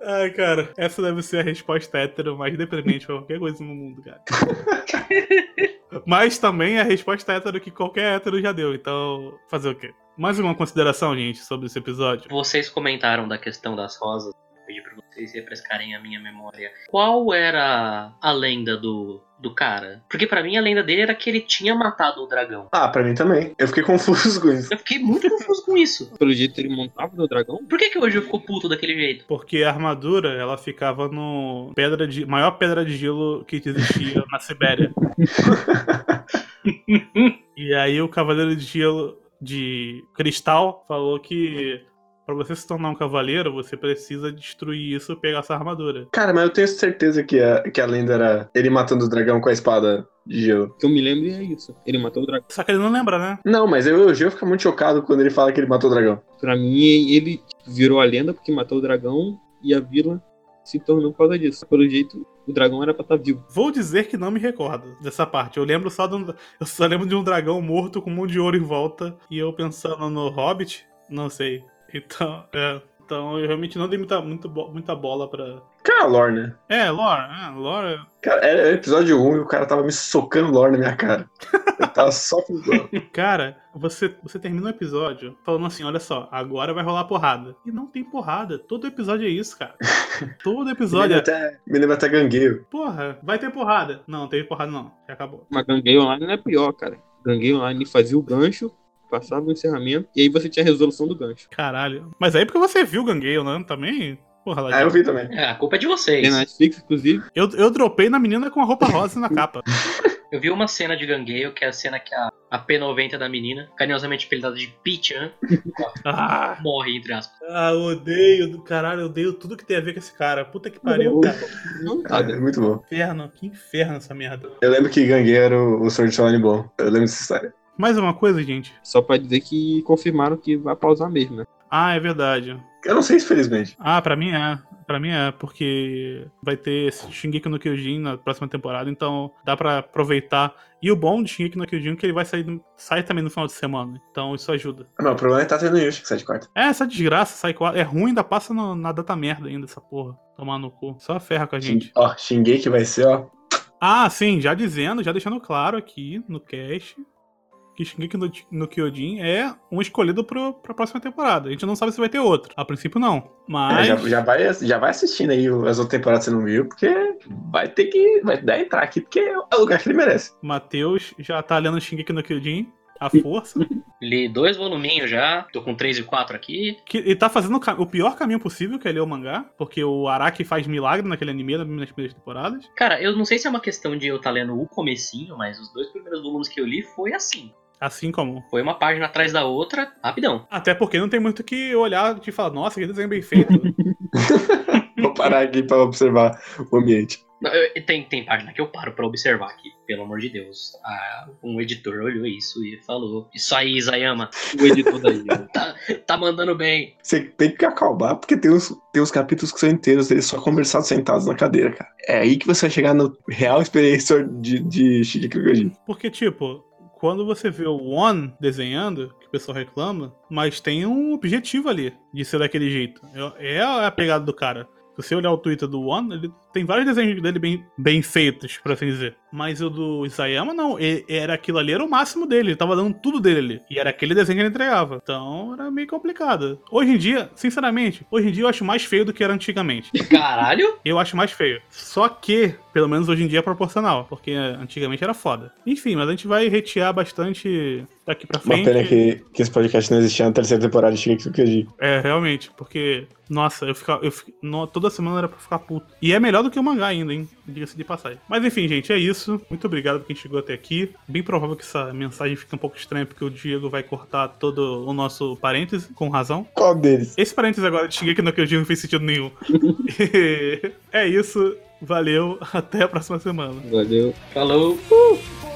Ai, cara, essa deve ser a resposta hétero mais deprimente pra qualquer coisa no mundo, cara. [LAUGHS] Mas também é a resposta hétero que qualquer hétero já deu, então fazer o quê? Mais uma consideração, gente, sobre esse episódio? Vocês comentaram da questão das rosas. Eu pedi pra vocês refrescarem a minha memória. Qual era a lenda do, do cara? Porque pra mim a lenda dele era que ele tinha matado o dragão. Ah, pra mim também. Eu fiquei confuso com isso. Eu fiquei muito confuso com isso. [LAUGHS] Pelo jeito ele montava no dragão. Por que, que hoje ficou puto daquele jeito? Porque a armadura, ela ficava no pedra de maior pedra de gelo que existia na Sibéria. [LAUGHS] e aí o cavaleiro de gelo de cristal falou que pra você se tornar um cavaleiro, você precisa destruir isso e pegar essa armadura. Cara, mas eu tenho certeza que a, que a lenda era ele matando o dragão com a espada de gelo. O que eu me lembro é isso. Ele matou o dragão. Só que ele não lembra, né? Não, mas eu, o Eugeu fica muito chocado quando ele fala que ele matou o dragão. Pra mim, ele virou a lenda porque matou o dragão e a vila se tornou por causa disso. Pelo jeito, o dragão era pra estar vivo. Vou dizer que não me recordo dessa parte. Eu lembro só de um, eu só lembro de um dragão morto com um monte de ouro em volta e eu pensando no Hobbit, não sei. Então, é, então eu realmente não dei muita, muita, muita bola pra. Cara, lore, né? É, lore, é, lore. Cara, era episódio 1 e o cara tava me socando lore na minha cara. Eu tava só fuzão. [LAUGHS] Cara, você, você termina o episódio falando assim: olha só, agora vai rolar porrada. E não tem porrada. Todo episódio é isso, cara. [LAUGHS] Todo Me lembra episódio é. até, me lembra até gangueio. Porra, vai ter porrada. Não, teve porrada não. Já acabou. Mas Gangue Online não é pior, cara. Gangue Online fazia o gancho, passava o encerramento, e aí você tinha a resolução do gancho. Caralho. Mas aí porque você viu o Gangueio, né? Também. Porra, Ah, eu vi também. É, a culpa é de Tem vocês. na Netflix, inclusive. Eu, eu dropei na menina com a roupa rosa na [LAUGHS] capa. Eu vi uma cena de Gangueio, que é a cena que a, a P90 da menina, carinhosamente apelidada de Peach, né, [LAUGHS] Ah, morre, entre aspas. ah, eu odeio do caralho, eu odeio tudo que tem a ver com esse cara. Puta que pariu, cara. Não, Ah, cara. é muito bom. Inferno, que inferno essa merda. Eu lembro que gangueio era o, o Sword Art Online bom. Eu lembro dessa história. Mais uma coisa, gente. Só pra dizer que confirmaram que vai pausar mesmo, né? Ah, é verdade. Eu não sei se felizmente. Ah, pra mim é. Pra mim é, porque vai ter esse Shingeki no Kyojin na próxima temporada, então dá pra aproveitar. E o bom de Shingeki no Kyojin é que ele vai sair, sai também no final de semana, então isso ajuda. Ah, Não, o problema é que tá tendo Yushi que sai de quarta. É, essa desgraça, sai quatro. É ruim, ainda passa no- na data merda ainda, essa porra. Tomar no cu. Só ferra com a gente. Ó, Shingeki vai ser, ó. Ah, sim, já dizendo, já deixando claro aqui no cast que Shingeki no, no Kyojin é um escolhido pro, pra próxima temporada. A gente não sabe se vai ter outro. A princípio, não. É, Mas. já, já, vai, já vai assistindo aí as outras temporadas que você não viu, porque vai ter que. Vai dar entrar aqui, porque é o lugar que ele merece. Matheus já tá lendo Shingeki no Kyojin, a força. [LAUGHS] Li dois voluminhos já, tô com três e quatro aqui. que, e tá fazendo o, o pior caminho possível, que é ler o mangá, porque o Araki faz milagre naquele anime nas primeiras temporadas. Cara, eu não sei se é uma questão de eu estar lendo o comecinho, mas os dois primeiros volumes que eu li foi assim. Assim como. Foi uma página atrás da outra, rapidão. Até porque não tem muito o que olhar e falar, nossa, que desenho bem feito. [LAUGHS] [LAUGHS] Vou parar aqui pra observar o ambiente. Não, eu- Tem, tem página que eu paro pra observar aqui, pelo amor de Deus. Ah, um editor olhou isso e falou: Isso aí, Isayama, O editor daí. [LAUGHS] tá, tá mandando bem. Você tem que acalmar, porque tem uns, tem uns capítulos que são inteiros deles só conversados sentados na cadeira, cara. É aí que você vai chegar no real experiência de, de Kyojin. porque, tipo, quando você vê o One desenhando, que o pessoal reclama, mas tem um objetivo ali de ser daquele jeito. É, é a pegada do cara. Se você olhar o Twitter do One, ele tem vários desenhos dele bem, bem feitos, por assim dizer. Mas o do Isayama, não. E- Era aquilo ali, era o máximo dele. Ele tava dando tudo dele ali. E era aquele desenho que ele entregava. Então era meio complicado. Hoje em dia, sinceramente, hoje em dia eu acho mais feio do que era antigamente. [LAUGHS] Caralho! Eu acho mais feio. Só que, pelo menos hoje em dia é proporcional. Porque antigamente era foda. Enfim, mas a gente vai retear bastante daqui pra Uma frente. pena que, que esse podcast não existia na terceira temporada de Shingeki no Kyojin. É, realmente, porque, nossa, eu ficava. Eu, fi- no- toda semana era pra ficar puto. E é melhor do que o mangá ainda, hein? Diga-se de passagem. Mas enfim, gente, é isso. Muito obrigado por quem chegou até aqui. Bem provável que essa mensagem fique um pouco estranha, porque o Diego vai cortar todo o nosso parêntese, com razão. Qual deles? Esse parênteses agora de Shingeki no Kyojin não fez sentido nenhum. [LAUGHS] É isso. Valeu. Até a próxima semana. Valeu. Falou! Pois